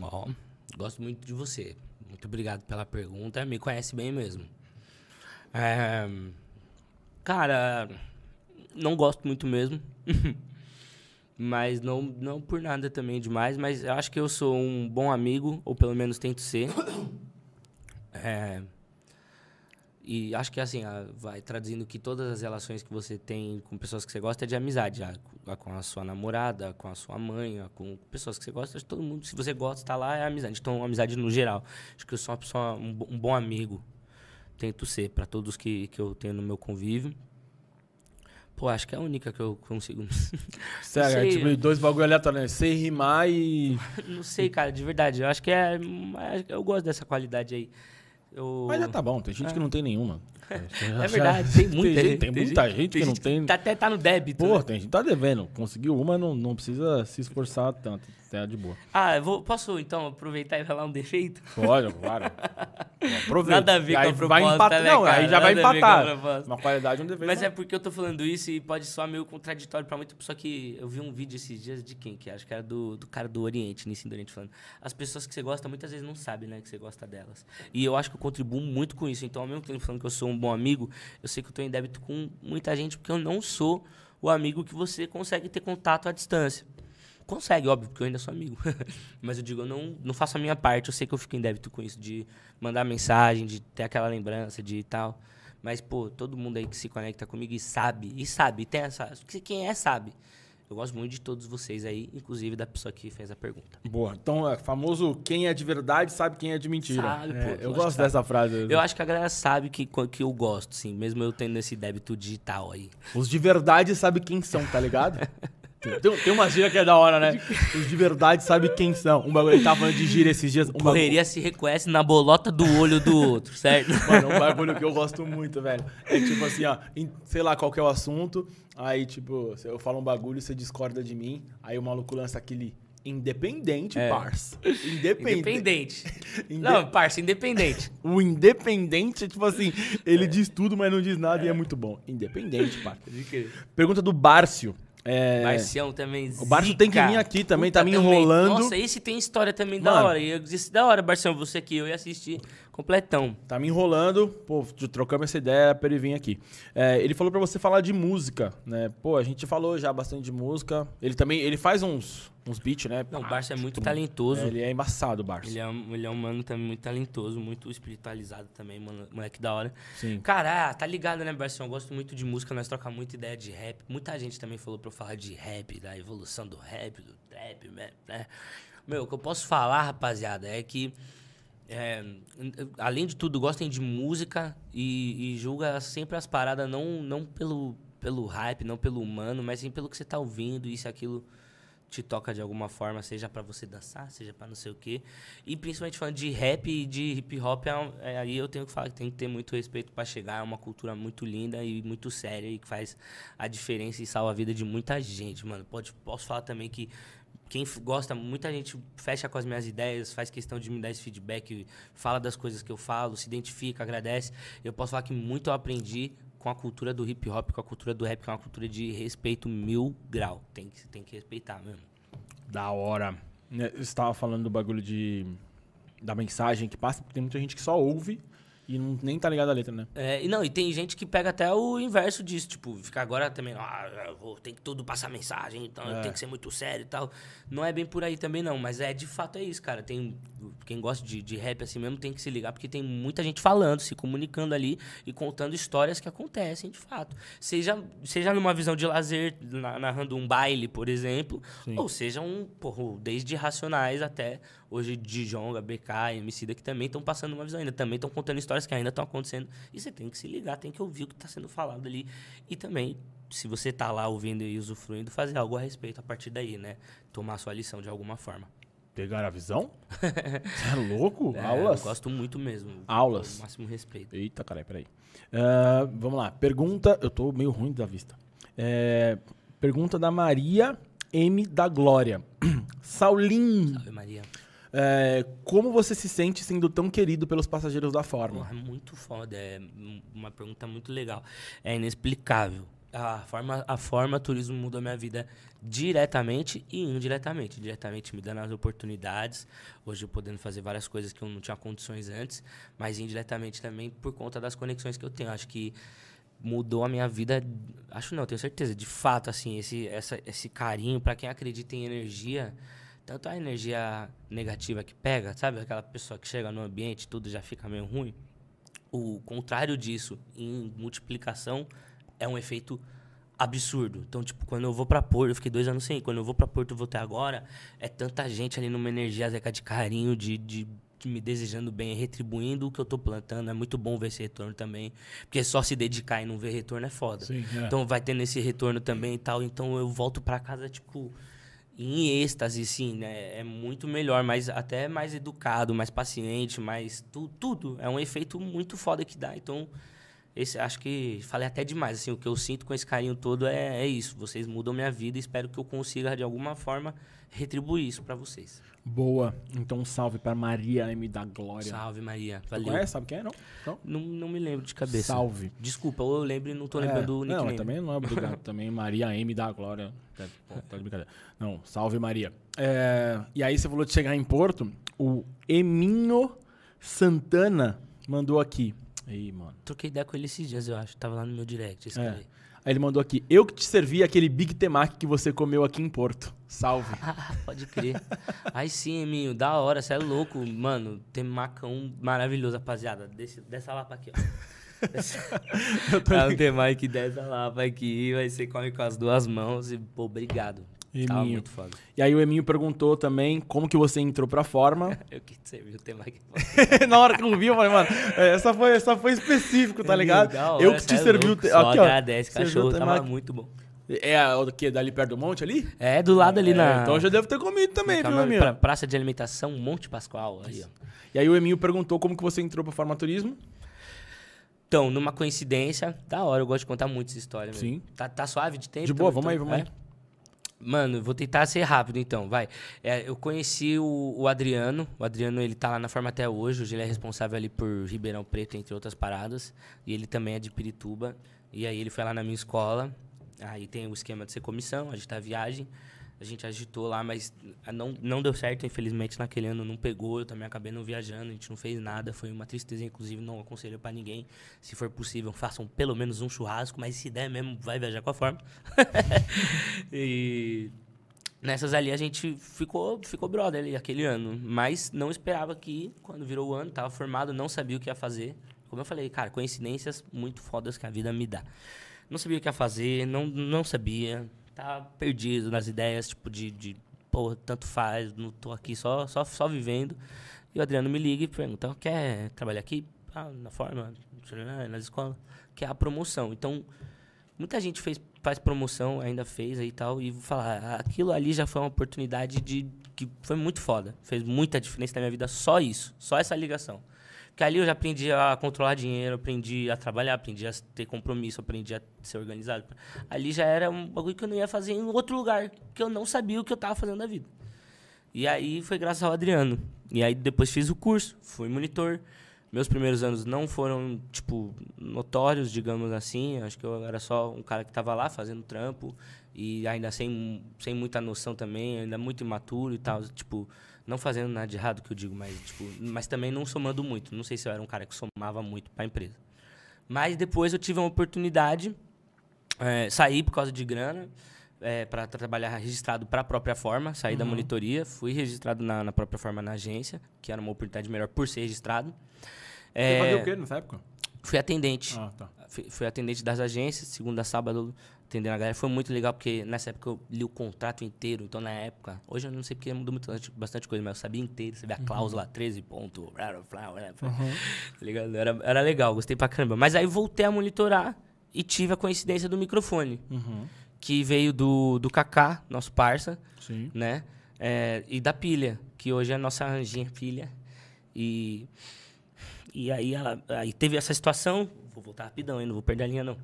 Ó, gosto muito de você. Muito obrigado pela pergunta. Me conhece bem mesmo. É, cara, não gosto muito mesmo. mas não, não por nada também demais. Mas eu acho que eu sou um bom amigo, ou pelo menos tento ser. É, e acho que assim, a- vai traduzindo que todas as relações que você tem com pessoas que você gosta é de amizade. A, a com a sua namorada, com a sua mãe, com pessoas que você gosta, todo mundo, se você gosta, está lá, é amizade. Então, amizade no geral. Acho que eu sou uma pessoa, um, um bom amigo. Tento ser para todos que, que eu tenho no meu convívio. Pô, acho que é a única que eu consigo. Sério, é tipo dois bagulho aleatórios, né? Sei rimar e. Não sei, cara, de verdade. Eu acho que é. Eu gosto dessa qualidade aí. Eu... Mas já tá bom, tem gente que não tem nenhuma. É verdade, tem muita gente, gente. Tem muita gente que não tem. Tá, até tá no débito. Pô, né? tem gente tá devendo. Conseguiu uma, não, não precisa se esforçar tanto. Tá de boa. Ah, eu vou, posso então aproveitar e falar um defeito? Pode, claro. Aproveita. Nada a ver E com a aí vai empatar. né, Não, cara? aí já vai Nada empatar. Uma qualidade um dever. Mas é porque eu tô falando isso e pode soar meio contraditório pra muita pessoa que eu vi um vídeo esses dias de quem? Que acho que era do, do cara do Oriente, Nissim do Oriente, falando. As pessoas que você gosta muitas vezes não sabem, né, que você gosta delas. E eu acho que eu contribuo muito com isso. Então, ao mesmo tempo falando que eu sou um bom amigo, eu sei que eu tô em débito com muita gente porque eu não sou o amigo que você consegue ter contato à distância. Consegue, óbvio, porque eu ainda sou amigo. Mas eu digo, eu não, não faço a minha parte, eu sei que eu fico em débito com isso, de mandar mensagem, de ter aquela lembrança, de tal. Mas, pô, todo mundo aí que se conecta comigo e sabe, e sabe, tem essa. que Quem é, sabe. Eu gosto muito de todos vocês aí, inclusive da pessoa que fez a pergunta. Boa. Então, é famoso quem é de verdade sabe quem é de mentira. Sabe, É, pô, eu lógico gosto dessa frase. Eu acho que a galera sabe que, que eu gosto, sim, mesmo eu tendo esse débito digital aí. Os de verdade sabem quem são, tá ligado? Tem, tem, uma gíria que é da hora, né? Os de verdade sabem quem são. Um bagulho, ele tava falando de gíria esses dias. Um bagulho, Correria se reconhece na bolota do olho do outro, certo? Mano, um bagulho que eu gosto muito, velho. É tipo assim, ó, em- sei lá qual que é o assunto, aí tipo, eu falo um bagulho, você discorda de mim, aí o maluco lança aquele independente, É. parça. Independente. Independente. Inde- Não, parça, independente. O independente, tipo assim, ele diz tudo, mas não diz nada e é muito bom. Independente, parça. Pergunta do Bárcio. É, Marcião também. O Barço tem que vir aqui também, tá me também. enrolando. Nossa, esse tem história também da Mano. hora. E eu disse, da hora, Barção, você aqui, eu ia assistir completão. Tá me enrolando, pô, trocamos essa ideia pra ele vir aqui. É, ele falou pra você falar de música, né? Pô, a gente falou já bastante de música. Ele também, ele faz uns, uns beats, né? Não, o Barça é muito talentoso. é, ele é embaçado, o Barça. Ele é, um, ele é um mano também muito talentoso, muito espiritualizado também, mano, moleque da hora. Sim. Cara, ah, tá ligado, né, Barção? Eu gosto muito de música, nós trocamos muita ideia de rap. Muita gente também falou pra eu falar de rap, da evolução do rap, do trap, né, né? Meu, o que eu posso falar, rapaziada, é que, é, além de tudo, gostem de música e, e julga sempre as paradas não, não pelo, pelo hype, não pelo humano, mas sim pelo que você tá ouvindo e se aquilo te toca de alguma forma, seja pra você dançar, seja pra não sei o quê. E principalmente falando de rap e de hip hop, é é, aí eu tenho que falar que tem que ter muito respeito pra chegar. É uma cultura muito linda e muito séria e que faz a diferença e salva a vida de muita gente, mano. Pode, posso falar também que quem gosta, muita gente fecha com as minhas ideias, faz questão de me dar esse feedback, fala das coisas que eu falo, se identifica, agradece. Eu posso falar que muito eu aprendi com a cultura do hip hop, com a cultura do rap, que é uma cultura de respeito mil grau. Tem que, tem que respeitar mesmo. Da hora. Né, você estava falando do bagulho de da mensagem que passa, porque tem muita gente que só ouve e não, nem tá ligado à letra, né? É, e não, e tem gente que pega até o inverso disso, tipo, fica agora também, ah, vou, tem que tudo passar mensagem, então é. tem que ser muito sério e tal. Não é bem por aí também não, mas é de fato é isso, cara. Tem quem gosta de, de rap assim mesmo tem que se ligar, porque tem muita gente falando, se comunicando ali e contando histórias que acontecem de fato. Seja, seja numa visão de lazer, narrando um baile, por exemplo, Sim. ou seja um, porra, desde Racionais até hoje Dijonga, BK, MC que também estão passando uma visão ainda, também estão contando histórias que ainda estão acontecendo. E você tem que se ligar, tem que ouvir o que está sendo falado ali. E também, se você está lá ouvindo e usufruindo, fazer algo a respeito a partir daí, né? Tomar sua lição de alguma forma. Pegar a visão? Você é louco? É, Aulas? Eu gosto muito mesmo. Aulas. O máximo respeito. Eita, caralho, peraí. Uh, vamos lá. Pergunta. Eu tô meio ruim da vista. É, pergunta da Maria M. da Glória. Saulinho. Salve, Maria. É, como você se sente sendo tão querido pelos passageiros da? Porra, é muito foda, é uma pergunta muito legal. É inexplicável. A forma, a forma turismo mudou minha vida diretamente e indiretamente. Diretamente me dando as oportunidades, hoje eu podendo fazer várias coisas que eu não tinha condições antes, mas indiretamente também por conta das conexões que eu tenho. Acho que mudou a minha vida, acho não, tenho certeza, de fato assim, esse essa, esse carinho para quem acredita em energia, tanto a energia negativa que pega, sabe? Aquela pessoa que chega no ambiente tudo já fica meio ruim. O contrário disso, em multiplicação, é um efeito absurdo. Então, tipo, quando eu vou pra Porto, eu fiquei dois anos sem Quando eu vou pra Porto, eu vou até agora, é tanta gente ali numa energia zeca de carinho, de, de, de, me desejando bem, retribuindo o que eu tô plantando. É muito bom ver esse retorno também. Porque só se dedicar e não ver retorno é foda. Sim, é. Então vai tendo esse retorno também e tal. Então eu volto pra casa, tipo em êxtase, sim, né? É muito melhor, mas até mais educado, mais paciente, mais tu, tudo. É um efeito muito foda que dá. Então, esse, acho que falei até demais. Assim, o que eu sinto com esse carinho todo é, é isso. Vocês mudam minha vida espero que eu consiga, de alguma forma, retribuir isso para vocês. Boa. Então, salve para Maria M da Glória. Salve, Maria. Valeu. Você conhece? Sabe quem é, não? Não? não? Não me lembro de cabeça. Salve. Desculpa, eu lembro e não tô lembrando é, do nickname. Não, também não é obrigado. também Maria M da Glória. tá de brincadeira. Não, salve Maria. É, e aí você falou de chegar em Porto. O Eminho Santana mandou aqui. Aí, mano. Troquei ideia com ele esses dias, eu acho. Tava lá no meu direct. É. Aí ele mandou aqui: Eu que te servi aquele Big Temaki que você comeu aqui em Porto. Salve. Pode crer. Aí sim, Eminho, da hora, você é louco. Mano, tem macão maravilhoso, rapaziada. Desse, dessa lapa aqui, ó. é um temaki dessa lapa aqui, vai ser come com as duas mãos e, pô, obrigado. Tava muito foda. E aí o Eminho perguntou também como que você entrou pra forma. eu que serviu o tema aqui. Na hora que eu vi, eu falei, mano, é, essa foi, essa foi específico, tá ligado? Hora, eu que te é servi o tema. Aqui, ó. agradece, cachorro, tava muito bom. É o que? Dali perto do monte ali? É, do lado ali é, na. Então já deve ter comido também, viu, Eminho? Pra praça de alimentação Monte Pascoal. Aí. E aí o Eminho perguntou como que você entrou pra Turismo. Então, numa coincidência, da hora, eu gosto de contar muitas histórias. Sim. Tá, tá suave de tempo? De boa, vamos aí, vamos é? aí. Mano, vou tentar ser rápido então, vai. É, eu conheci o, o, Adriano. O Adriano, ele tá lá na forma até hoje. Hoje ele é responsável ali por Ribeirão Preto, entre outras paradas. E ele também é de Pirituba. E aí ele foi lá na minha escola. Aí tem o esquema de ser comissão, a gente tá viagem. A gente agitou lá, mas não, não deu certo, infelizmente, naquele ano não pegou. Eu também acabei não viajando, a gente não fez nada. Foi uma tristeza, inclusive, não aconselho para ninguém. Se for possível, façam pelo menos um churrasco, mas se der mesmo, vai viajar com a forma. e nessas ali a gente ficou, ficou brother ali, aquele ano. Mas não esperava que, quando virou o ano, tava formado, não sabia o que ia fazer. Como eu falei, cara, coincidências muito fodas que a vida me dá. Não sabia o que ia fazer, não, não sabia tá perdido nas ideias, tipo, de, de pô, tanto faz, não tô aqui só, só, só vivendo. E o Adriano me liga e pergunta, quer trabalhar aqui? Ah, na forma, nas escolas. Que é a promoção. Então, muita gente fez, faz promoção, ainda fez aí e tal, e vou falar, aquilo ali já foi uma oportunidade de que foi muito foda. Fez muita diferença na minha vida, só isso, só essa ligação. Porque ali eu já aprendi a controlar dinheiro, aprendi a trabalhar, aprendi a ter compromisso, aprendi a ser organizado. Ali já era um bagulho que eu não ia fazer em outro lugar, que eu não sabia o que eu estava fazendo na vida. E aí foi graças ao Adriano. E aí depois fiz o curso, fui monitor. Meus primeiros anos não foram, tipo, notórios, digamos assim. Acho que eu era só um cara que estava lá fazendo trampo e ainda sem, sem muita noção também, ainda muito imaturo e tal. Tipo, não fazendo nada de errado, que eu digo, mas, tipo, mas também não somando muito. Não sei se eu era um cara que somava muito para a empresa. Mas depois eu tive uma oportunidade, é, saí por causa de grana, é, para trabalhar registrado para a própria forma, saí uhum. da monitoria, fui registrado na, na, própria forma na agência, que era uma oportunidade melhor por ser registrado. É, Você fazia o quê nessa época? Fui atendente. Ah, tá. fui, fui, atendente das agências, segunda a sábado, atendendo a galera. Foi muito legal, porque nessa época eu li o contrato inteiro. Então, na época, hoje eu não sei porque mudou muito, bastante coisa, mas eu sabia inteiro. Vê a uhum. cláusula 13 ponto. Uhum. Tá ligado? Era, era legal, gostei pra caramba. Mas aí voltei a monitorar e tive a coincidência do microfone. Uhum que veio do, do Kaká, nosso parça, Sim. né? É, e da Pilha, que hoje é a nossa anjinha Pilha. E, e aí, ela, aí teve essa situação, vou voltar rapidão, hein? não vou perder a linha não.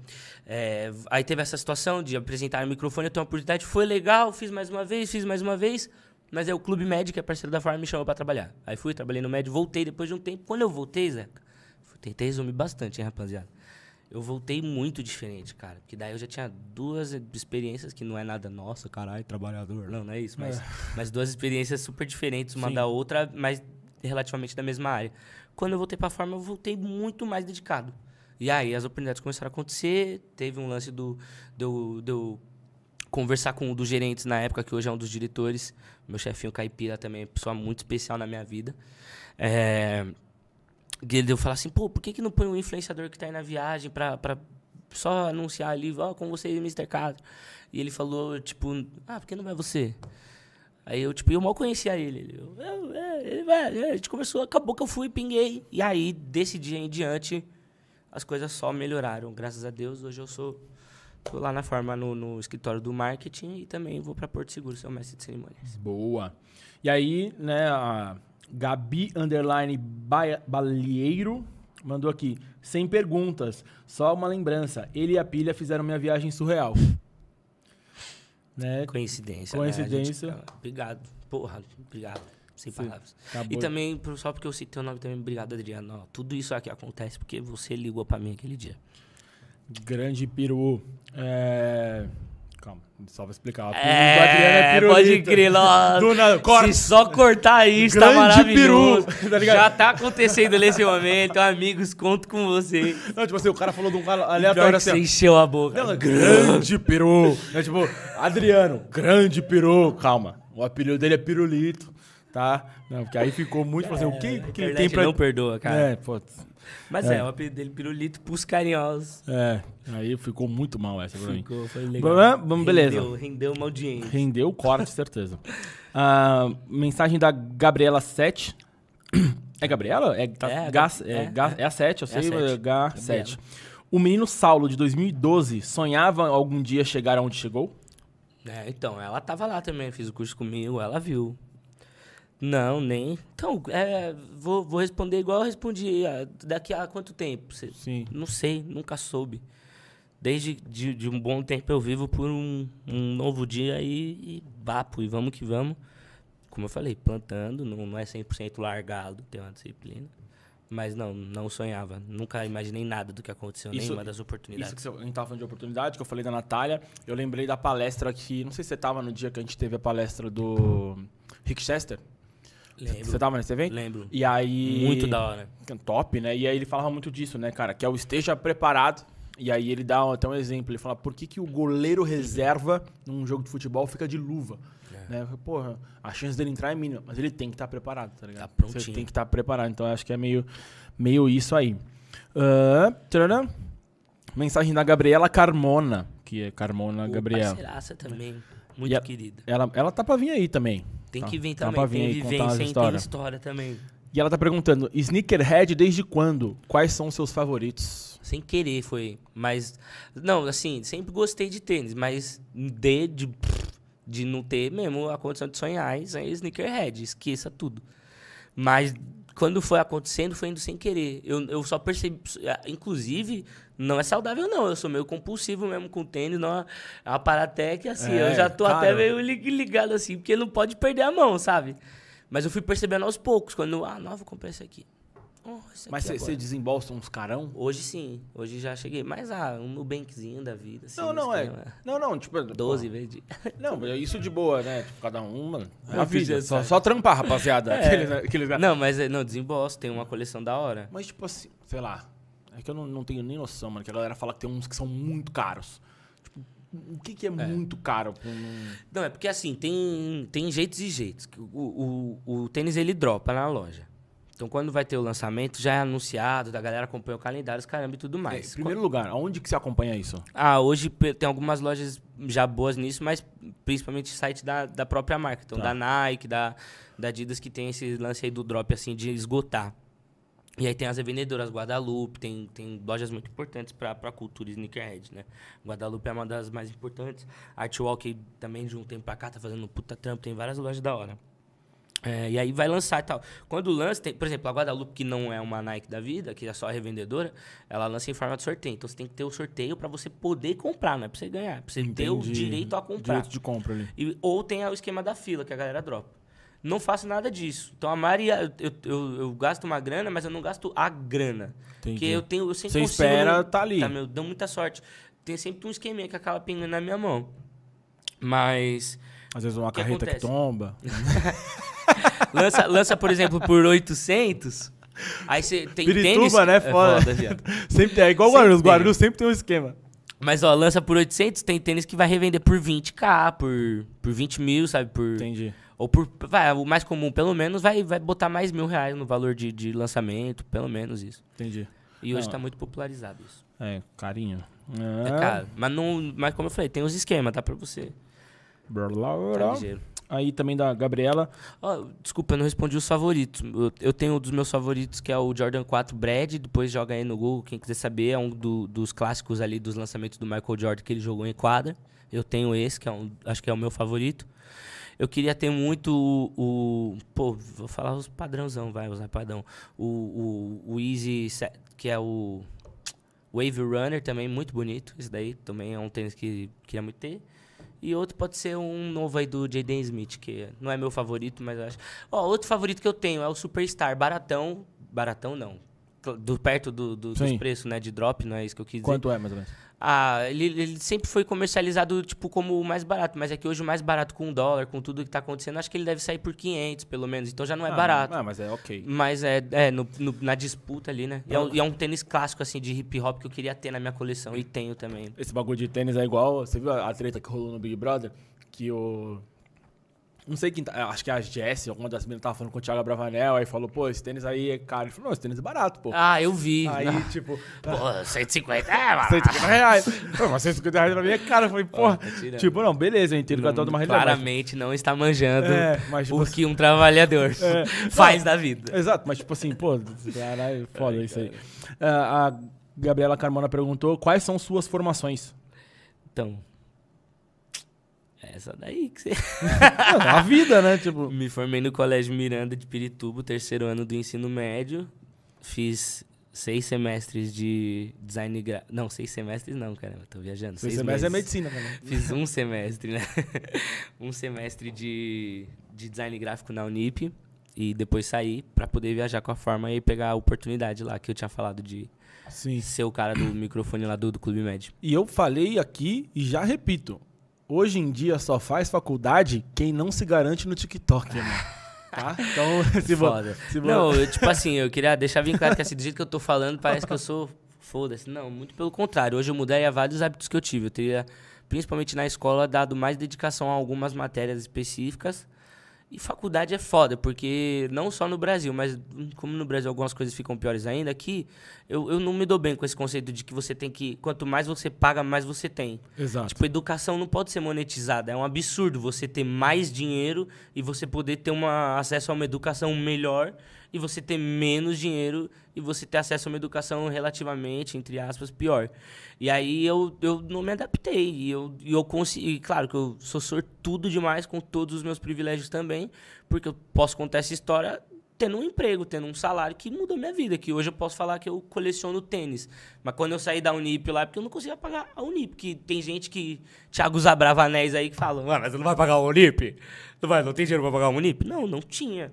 É, aí teve essa situação de apresentar o microfone, eu tenho uma oportunidade, foi legal, fiz mais uma vez, fiz mais uma vez, mas aí o Clube Médio, que é parceiro da Farm, me chamou para trabalhar. Aí fui, trabalhei no Médio, voltei depois de um tempo. Quando eu voltei, Zeca, tentei resumir bastante, hein, rapaziada eu voltei muito diferente, cara. Porque daí eu já tinha duas experiências que não é nada, nossa, caralho, trabalhador. Não, não é isso. Mas, é. mas duas experiências super diferentes, uma Sim. da outra, mas relativamente da mesma área. Quando eu voltei pra forma, eu voltei muito mais dedicado. E aí as oportunidades começaram a acontecer. Teve um lance do, do, do conversar com um dos gerentes na época, que hoje é um dos diretores. Meu chefinho Caipira também é pessoa muito especial na minha vida. É, ele deu falar assim, pô, por que, que não põe um influenciador que tá aí na viagem pra, pra só anunciar ali, ó, oh, com você e Mr. Castro. E ele falou, tipo, ah, por que não vai você? Aí eu, tipo, eu mal conhecia ele. Ele, é, ele vai, é, a gente começou, acabou que eu fui, pinguei. E aí, desse dia em diante, as coisas só melhoraram. Graças a Deus, hoje eu sou tô lá na forma no, no escritório do marketing e também vou para Porto Seguro, ser o mestre de cerimônias. Boa. E aí, né, a Gabi Underline Balieiro mandou aqui. Sem perguntas, só uma lembrança. Ele e a pilha fizeram minha viagem surreal. Né? Coincidência. Né? Coincidência. Né? Gente, obrigado. Porra, obrigado. Sem Sim, palavras. Acabou. E também, só porque eu citei teu nome também, obrigado, Adriano. Ó, tudo isso aqui acontece porque você ligou para mim aquele dia. Grande peru. É... Calma, só vou explicar. É, é pode crer, corta. Se só cortar isso, tá Grande tá maravilhoso. Peru, tá Já tá acontecendo nesse momento, amigos, conto com você. Não, tipo assim, o cara falou de um cara aleatório assim. Você encheu a boca. Não, grande peru. É, tipo, Adriano, grande peru. Calma, o apelido dele é Pirulito, tá? Não, porque aí ficou muito, assim, o que, que ele tem pra... não perdoa, cara. É, pô... Mas é, é o apelido dele, Pirulito, pros carinhosos. É, aí ficou muito mal essa pra mim. Ficou, foi legal. Vamos, beleza. Rendeu, rendeu uma audiência. Rendeu corte, certeza. Uh, mensagem da Gabriela 7. É Gabriela? É, tá, é, G, é, é, é, a 7, eu é sei, é H7. O menino Saulo, de 2012, sonhava algum dia chegar aonde chegou? É, então, ela tava lá também, fiz o curso comigo, ela viu. Não, nem. Então, é, vou, vou responder igual eu respondi. Ah, daqui a quanto tempo? Sim. Não sei, nunca soube. Desde de, de um bom tempo eu vivo por um, um novo dia e, e vapo, e vamos que vamos. Como eu falei, plantando, não, não é 100% largado, tem uma disciplina. Mas não, não sonhava. Nunca imaginei nada do que aconteceu, isso, nenhuma das oportunidades. Isso que você, a gente tava falando de oportunidade, que eu falei da Natália. Eu lembrei da palestra que. Não sei se você tava no dia que a gente teve a palestra do Rick Chester. Lembro. Você tava nesse evento? Lembro. E aí. Muito da hora. Top, né? E aí ele falava muito disso, né, cara? Que é o esteja preparado. E aí ele dá até um exemplo. Ele fala, por que, que o goleiro reserva num jogo de futebol fica de luva? É. Né? Porra, a chance dele entrar é mínima, mas ele tem que estar tá preparado, tá ligado? Tá Você tem que estar tá preparado. Então acho que é meio, meio isso aí. Uh, Mensagem da Gabriela Carmona, que é Carmona Pô, Gabriela. também, muito querida. Ela, ela tá pra vir aí também. Tem tá, que vir também, tá tem vivência, tem história também. E ela tá perguntando, Sneakerhead desde quando? Quais são os seus favoritos? Sem querer foi, mas... Não, assim, sempre gostei de tênis, mas de, de, de não ter mesmo a condição de sonhar, isso é Sneakerhead, esqueça tudo. Mas quando foi acontecendo, foi indo sem querer. Eu, eu só percebi. Inclusive, não é saudável, não. Eu sou meio compulsivo mesmo com tênis. Não, é uma parada que, assim, é, eu já tô cara. até meio ligado assim, porque não pode perder a mão, sabe? Mas eu fui percebendo aos poucos, quando, ah, não, vou comprar aqui. Oh, Mas você desembolsa uns carão? Hoje sim, hoje já cheguei. Mas ah, um Nubankzinho da vida. Assim, não, não, é. Não, não, tipo. 12 vezes. Não, isso de boa, né? Tipo, cada um, mano. É a vida. Só, só trampar, rapaziada. É. Aqueles, aqueles... Não, mas é, não, desembolso, tem uma coleção da hora. Mas, tipo assim, sei lá. É que eu não, não tenho nem noção, mano. Que a galera fala que tem uns que são muito caros. Tipo, o que, que é, é, muito caro? Não, é porque assim, tem, tem jeitos e jeitos. O, o, o tênis ele dropa na loja. Então, quando vai ter o lançamento, já é anunciado, da galera acompanha o calendário, os caramba e tudo mais. É, em primeiro lugar, aonde que você acompanha isso? Ah, hoje tem algumas lojas já boas nisso, mas principalmente site da, da própria marca. Então, tá. da Nike, da, da Adidas, que tem esse lance aí do drop, assim, de esgotar. E aí tem as revendedoras, Guadalupe, tem, tem lojas muito importantes para a cultura sneakerhead, né? Guadalupe é uma das mais importantes. Artwalk também, de um tempo para cá, tá fazendo um puta trampo, tem várias lojas da hora. É, e aí vai lançar e tal. Quando lança, tem, por exemplo, a Guadalupe, que não é uma Nike da vida, que é só revendedora, ela lança em forma de sorteio. Então você tem que ter o sorteio para você poder comprar, não é para você ganhar. Pra você Entendi. ter o direito a comprar. Direito de compra ali. E, ou tem o esquema da fila, que a galera dropa. Não faço nada disso. Então a Maria, eu, eu, eu, gasto uma grana, mas eu não gasto a grana. Entendi. Porque eu tenho. Eu sempre você consigo, espera, tá ali. Tá, meu, dão muita sorte. Tem sempre um esqueminha que acaba pingando na minha mão. Mas. Às vezes uma carreta acontece? que tomba. lança, lança, por exemplo, por 800. Aí você tem Pirituba, tênis... né? É foda. foda sempre tem. É igual o Guarulhos. Guarulhos sempre tem um esquema. Mas, ó, lança por 800, tem tênis que vai revender por 20k, por, por 20 mil, sabe? Por, Entendi. Ou por. Vai, o mais comum, pelo menos, vai, vai botar mais mil reais no valor de, de lançamento, pelo menos isso. Entendi. E hoje tá muito popularizado isso. É, carinho. É, é caro. Mas, não, mas como eu falei, tem os esquemas, tá pra você. Blá, blá, blá. Tá ligeiro aí também da Gabriela. Desculpa, eu não respondi os favoritos. Eu, eu, tenho um dos meus favoritos que é o Jordan 4 Brad, depois joga aí no Google, quem quiser saber, é um do, dos clássicos ali dos lançamentos do Michael Jordan que ele jogou em quadra. Eu tenho esse, que é um, acho que é o meu favorito. Eu queria ter muito o, o pô, vou falar os padrãozão, vai, usar padrão. O, o, o Easy, que é o Wave Runner também, muito bonito. Esse daí também é um tênis que queria muito ter. E outro pode ser um novo aí do Jaden Smith, que não é meu favorito, mas eu acho. Ó, outro favorito que eu tenho é o Superstar, baratão. Baratão não. Do, perto do, do dos preços, né? De drop, não é isso que eu quis dizer. Quanto é, mais ou menos? Ah, ele, ele, sempre foi comercializado, tipo, como o mais barato. Mas é que hoje o mais barato com o dólar, com tudo que tá acontecendo, acho que ele deve sair por 500, pelo menos. Então já não é ah, barato. Ah, mas é ok. Mas é, é no, no, na disputa ali, né? E é, um, e é, um, tênis clássico, assim, de hip hop que eu queria ter na minha coleção. E tenho também. Esse bagulho de tênis é igual... Você viu a treta que rolou no Big Brother? Que o... Não sei quem tá, Acho que a Jess, alguma das meninas, tava falando com o Thiago Bravanel, aí falou, pô, esse tênis aí é caro. Ele falou, não, esse tênis é barato, pô. Ah, eu vi. Aí, não. tipo. Pô, 150 é, mano. 150 reais. pô, mas 150 reais pra mim é caro. Eu falei, porra. Tá tipo, não, beleza, eu entendo que é toda uma realidade. Claramente não está manjando é, mas, tipo, o que um trabalhador é, faz não, da vida. Exato, mas tipo assim, pô, caralho, foda Ai, isso aí. Uh, a Gabriela Carmona perguntou quais são suas formações. Então, essa daí que você. a vida, né? Tipo... Me formei no Colégio Miranda de Pirituba, terceiro ano do ensino médio. Fiz seis semestres de design gráfico. Não, seis semestres não, cara. Eu tô viajando. Seis, seis semestres é medicina também. Fiz um semestre, né? um semestre de, de design gráfico na Unip. E depois saí para poder viajar com a forma e pegar a oportunidade lá que eu tinha falado de Sim. ser o cara do microfone lá do, do Clube Med. E eu falei aqui e já repito hoje em dia só faz faculdade quem não se garante no TikTok, mano. Tá? Então, se Foda. Se não, eu, tipo assim, eu queria deixar bem claro que assim, do jeito que eu tô falando, parece que eu sou foda-se. Não, muito pelo contrário. Hoje eu mudei a vários hábitos que eu tive. Eu teria, principalmente na escola, dado mais dedicação a algumas matérias específicas e faculdade é foda, porque não só no Brasil, mas como no Brasil algumas coisas ficam piores ainda, aqui eu, eu não me dou bem com esse conceito de que você tem que. Quanto mais você paga, mais você tem. Exato. Tipo, educação não pode ser monetizada. É um absurdo você ter mais dinheiro e você poder ter uma, acesso a uma educação melhor e você ter menos dinheiro e você ter acesso a uma educação relativamente, entre aspas, pior. E aí eu, eu não me adaptei. E eu, e eu consegui. Claro que eu sou sortudo demais com todos os meus privilégios também, porque eu posso contar essa história tendo um emprego, tendo um salário que mudou minha vida. Que hoje eu posso falar que eu coleciono tênis. Mas quando eu saí da Unip lá, é porque eu não conseguia pagar a Unip. Porque tem gente que. Thiago Zabravanéis aí que fala, ah, mas você não vai pagar a Unip? Não, vai, não tem dinheiro pra pagar a Unip? Não, não tinha.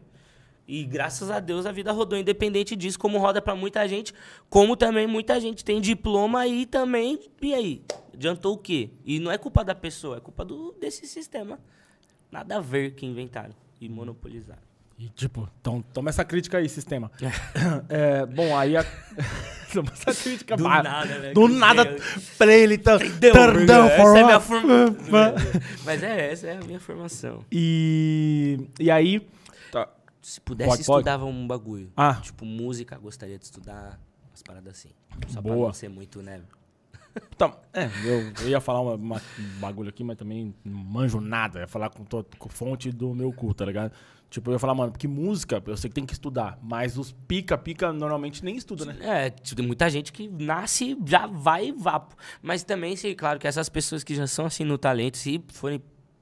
E graças a Deus a vida rodou independente disso, como roda para muita gente, como também muita gente tem diploma e também, e aí? Adiantou o quê? E não é culpa da pessoa, é culpa do, desse sistema. Nada a ver que inventaram e monopolizaram. E, tipo, então, toma essa crítica aí, sistema. é, bom, aí a... toma essa crítica. Do nada, né? Do nada, pra ele, tá... Perdão, essa é minha formação. Mas é, essa é a minha formação. E... E aí... Se pudesse, Pode, pode. estudava um bagulho. Ah. Tipo, música, gostaria de estudar umas paradas assim. Só pra Boa. não ser muito, né? Tá, é, eu, eu ia falar uma, uma- um bagulho aqui, mas também não manjo nada. Eu ia falar com, to- com fonte do meu cu, tá ligado? Tipo, eu ia falar, mano, porque música, eu sei que tem que estudar, mas os pica-pica normalmente nem estuda, né? É, tipo, tem muita gente que nasce, já vai e vapo. Mas também, se, claro, que essas pessoas que já são assim no talento, se forem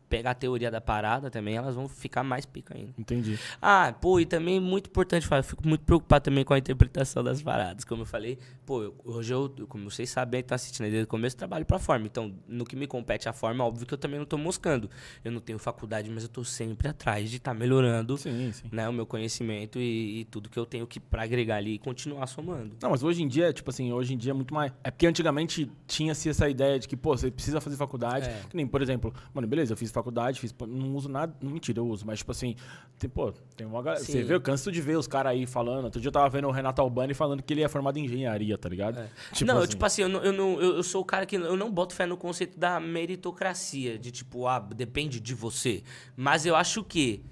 pegar a teoria da parada também, elas vão ficar mais pica ainda. Entendi. Ah, pô, e também muito importante falar, eu fico muito preocupado também com a interpretação das paradas. Como eu falei, pô, eu- hoje eu, como vocês sabem, tá assistindo aí desde o começo, trabalho pra forma. Então, no que me compete a forma, óbvio que eu também não tô moscando. Eu não tenho faculdade, mas eu tô sempre atrás de estar melhorando Sim, sim. né, o meu conhecimento e, e tudo que eu tenho que pra agregar ali e continuar somando. Não, mas hoje em dia, tipo assim, hoje em dia é muito mais. É porque antigamente tinha-se essa ideia de que, pô, você precisa fazer faculdade. É. Que nem, por exemplo, mano, beleza, eu fiz faculdade, fiz, não uso nada. Não, mentira, eu uso, mas, tipo assim, tem, pô, tem uma galera. Você vê, eu canso de ver os caras aí falando. Outro dia eu tava vendo o Renato Albani falando que ele é formado em engenharia, tá ligado? não, eu, tipo assim, eu, não, eu, não, eu sou o cara que eu não boto fé no conceito da meritocracia, de tipo, ah, depende de você. Mas eu acho que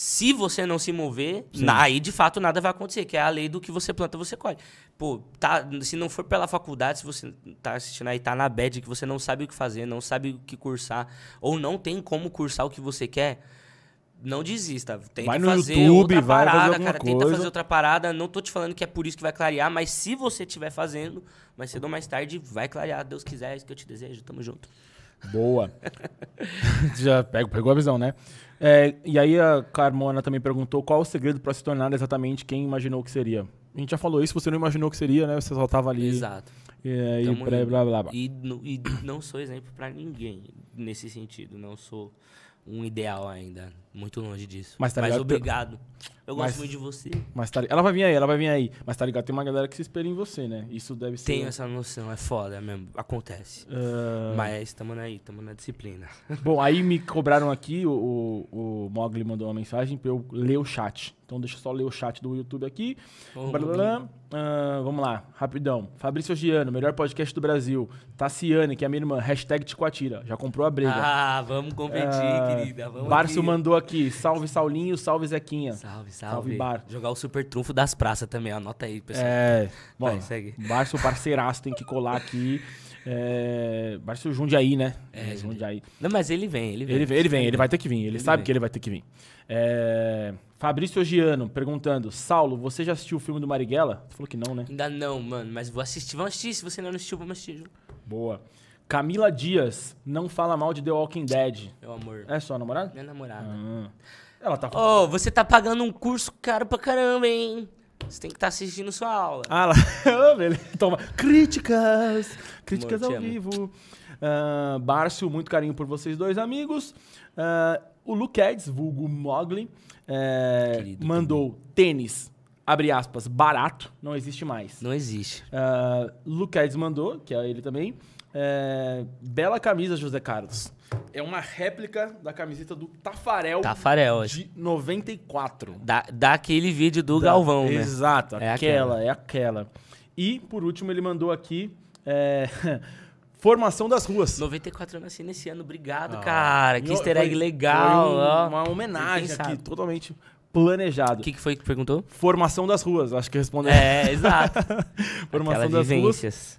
se você não se mover, na- aí de fato nada vai acontecer, que é a lei do que você planta, você colhe. Pô, tá, se não for pela faculdade, se você tá assistindo aí, tá na bad, que você não sabe o que fazer, não sabe o que cursar, ou não tem como cursar o que você quer, não desista. Tenta Vai no fazer YouTube, outra vai fazer parada, alguma cara. Tenta coisa. fazer outra parada. Não tô te falando que é por isso que vai clarear, mas se você estiver fazendo, mais cedo ou mais tarde, vai clarear. Deus quiser, é isso que eu te desejo. Tamo junto. Boa. Já pegou, pegou a visão, né? É, e aí a Carmona também perguntou qual o segredo pra se tornar exatamente quem imaginou que seria. A gente já falou isso, você não imaginou que seria, né? Você só tava ali. Exato. E, aí, Tamo blá, blá, blá. E, no- e não sou exemplo pra ninguém nesse sentido. Não sou um ideal ainda. Muito longe disso. Mas tá ligado? obrigado. Eu gosto Mas- muito de você. Mas tá, ela vai vir aí, ela vai vir aí. Mas tá ligado, tem uma galera que se espelha em você, né? Isso deve ser. Tenho essa noção, é foda mesmo. Acontece. Ah, Mas tamo aí, tamo na disciplina. Bom, aí me cobraram aqui, o, o, o Mogli mandou uma mensagem pra eu ler o chat. Então deixa eu só ler o chat do YouTube aqui. Ô, Blá, blá, blá. Ah, vamos lá, rapidão. Fabrício Giano, melhor podcast do Brasil. Tassiane, que é a minha irmã, hashtag Ticoatira. Já comprou a briga. Ah, vamos competir, Ah, querida. Vamos Bárcio aqui. mandou aqui, salve Saulinho, salve Zequinha. Salve, salve. Salve, Bar. Jogar o super trunfo das praças também, anota aí, pessoal. É, bom, Vai, segue. Bárcio parceiraço, tem que colar aqui. É, Bárcio Jundiaí, né? É, Jundiaí. Não, mas ele vem, ele vem. Ele vem, ele vem, ele vai ter que vir. Ele, Ele sabe vem. que ele vai ter que vir. É, Fabrício Giano perguntando: Saulo, você já assistiu o filme do Marighella? Você falou que não, né? Ainda não, mano, mas vou assistir. Vamos assistir, se você não assistiu, vamos assistir. Boa. Camila Dias, não fala mal de The Walking Dead. Meu amor. É sua namorada? Minha namorada. Ah. Ela tá Ô, você tá pagando um curso caro pra caramba, hein? Você tem que estar assistindo sua aula. Ah lá. Beleza. Toma. Críticas. Críticas Amor, ao amo. vivo. Ah, Bárcio, muito carinho por vocês dois amigos. Ah, o Luquedes, vulgo Mogli, Querido mandou tênis, abre aspas, barato, não existe mais. Não existe. Uh, Luquedes mandou, que é ele também. É, bela camisa, José Carlos. É uma réplica da camiseta do Tafarel Tafarel, de 94. Da, daquele vídeo do Da- Galvão, né? Exato, É aquela, aquela. é aquela. E, por último, ele mandou aqui é, Formação das Ruas. 94 eu nasci nesse ano. Obrigado, Ah, cara. Que easter foi- egg legal. foi um- uma homenagem aqui, sabe? totalmente planejado. O que, que foi que perguntou? Formação das Ruas, acho que respondeu. É, exato. Formação Aquelas das Ruas.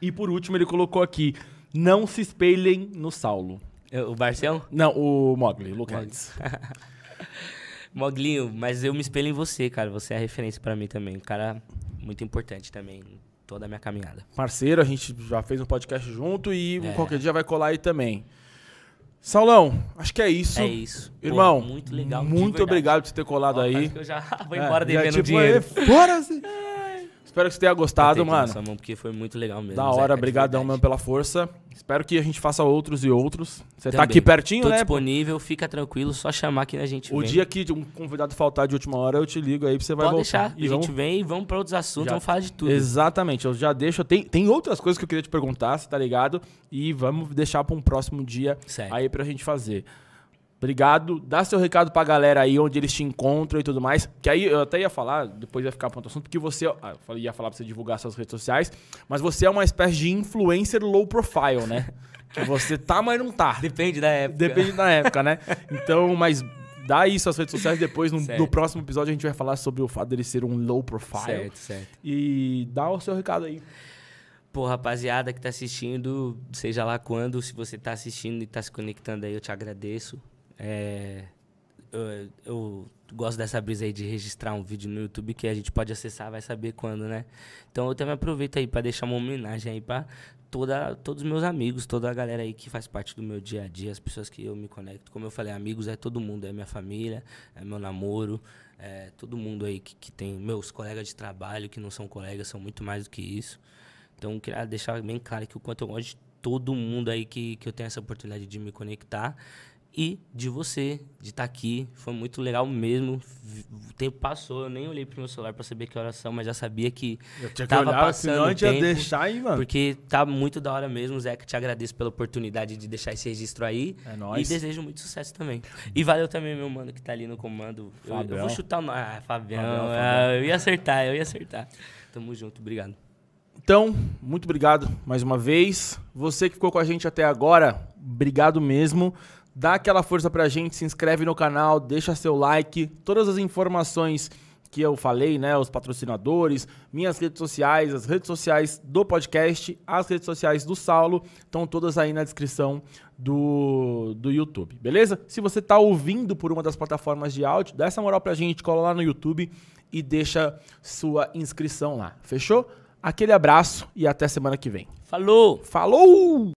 E por último, ele colocou aqui: não se espelhem no Saulo. Eu- O Barcel? Não, o Mogli, Lucas. Moglinho, mas eu me espelho em você, cara. Você é a referência pra mim também. Um cara muito importante também toda a minha caminhada. Parceiro, a gente já fez um podcast junto e É. qualquer dia vai colar aí também. Saulão, acho que é isso. É isso. Pô, Irmão, muito legal. Muito obrigado por você ter colado Ó, aí. quase que eu já vou embora É, já, devendo tipo, dinheiro. "Ê, Fora-se! Espero Espero que você tenha gostado, mano. Mão porque foi muito legal mesmo. Da hora, obrigadão mesmo pela força. Espero que a gente faça outros e outros. Você tá aqui pertinho, Tô né? disponível, fica tranquilo, só chamar que a gente O vem. dia que um convidado faltar de última hora, eu te ligo aí pra você vai Pode voltar. deixar, e a gente vem e vamos pra outros assuntos, já... vamos falar de tudo. Exatamente, eu já deixo. Tem, tem outras coisas que eu queria te perguntar, você tá ligado? E vamos deixar pra um próximo dia certo. aí pra gente fazer. Obrigado. Dá seu recado pra galera aí, onde eles te encontram e tudo mais. Que aí eu até ia falar, depois ia ficar ponto assunto, porque você. Ah, eu ia falar pra você divulgar suas redes sociais, mas você é uma espécie de influencer low profile, né? que você tá, mas não tá. Depende da época. Depende da época, né? Então, mas dá aí suas redes sociais depois. No, no, próximo episódio a gente vai falar sobre o fato dele ser um low profile. Certo, certo. E dá o seu recado aí. Pô, rapaziada que tá assistindo, seja lá quando, se você tá assistindo e tá se conectando aí, eu te agradeço. É, eu, eu, gosto dessa brisa aí de registrar um vídeo no YouTube que a gente pode acessar, vai saber quando, né? Então eu também aproveito aí para deixar uma homenagem aí para toda todos os meus amigos, toda a galera aí que faz parte do meu dia a dia, as pessoas que eu me conecto. Como eu falei, amigos é todo mundo, é minha família, é meu namoro, é todo mundo aí que, que tem meus colegas de trabalho, que não são colegas, são muito mais do que isso. Então queria deixar bem claro que o quanto eu gosto de todo mundo aí que, que eu tenho essa oportunidade de me conectar e de você, de estar tá aqui. Foi muito legal mesmo. O tempo passou, eu nem olhei pro meu celular para saber que horas são, mas já sabia que eu tinha tava que olhar, passando senão tempo, ia deixar aí, mano. Porque tá muito da hora mesmo, Zeca. Te agradeço pela oportunidade de deixar esse registro aí. É nóis. E desejo muito sucesso também. E valeu também, meu mano, que tá ali no comando. Eu, eu vou chutar o nome. Ah, Fabião. Fabião, Fabião. Ah, eu ia acertar, eu ia acertar. Tamo junto, obrigado. Então, muito obrigado mais uma vez. Você que ficou com a gente até agora, obrigado mesmo. Dá aquela força pra gente, se inscreve no canal, deixa seu like. Todas as informações que eu falei, né, os patrocinadores, minhas redes sociais, as redes sociais do podcast, as redes sociais do Saulo, estão todas aí na descrição do, do YouTube, beleza? Se você está ouvindo por uma das plataformas de áudio, dá essa moral pra gente, cola lá no YouTube e deixa sua inscrição lá, fechou? Aquele abraço e até semana que vem. Falou! Falou!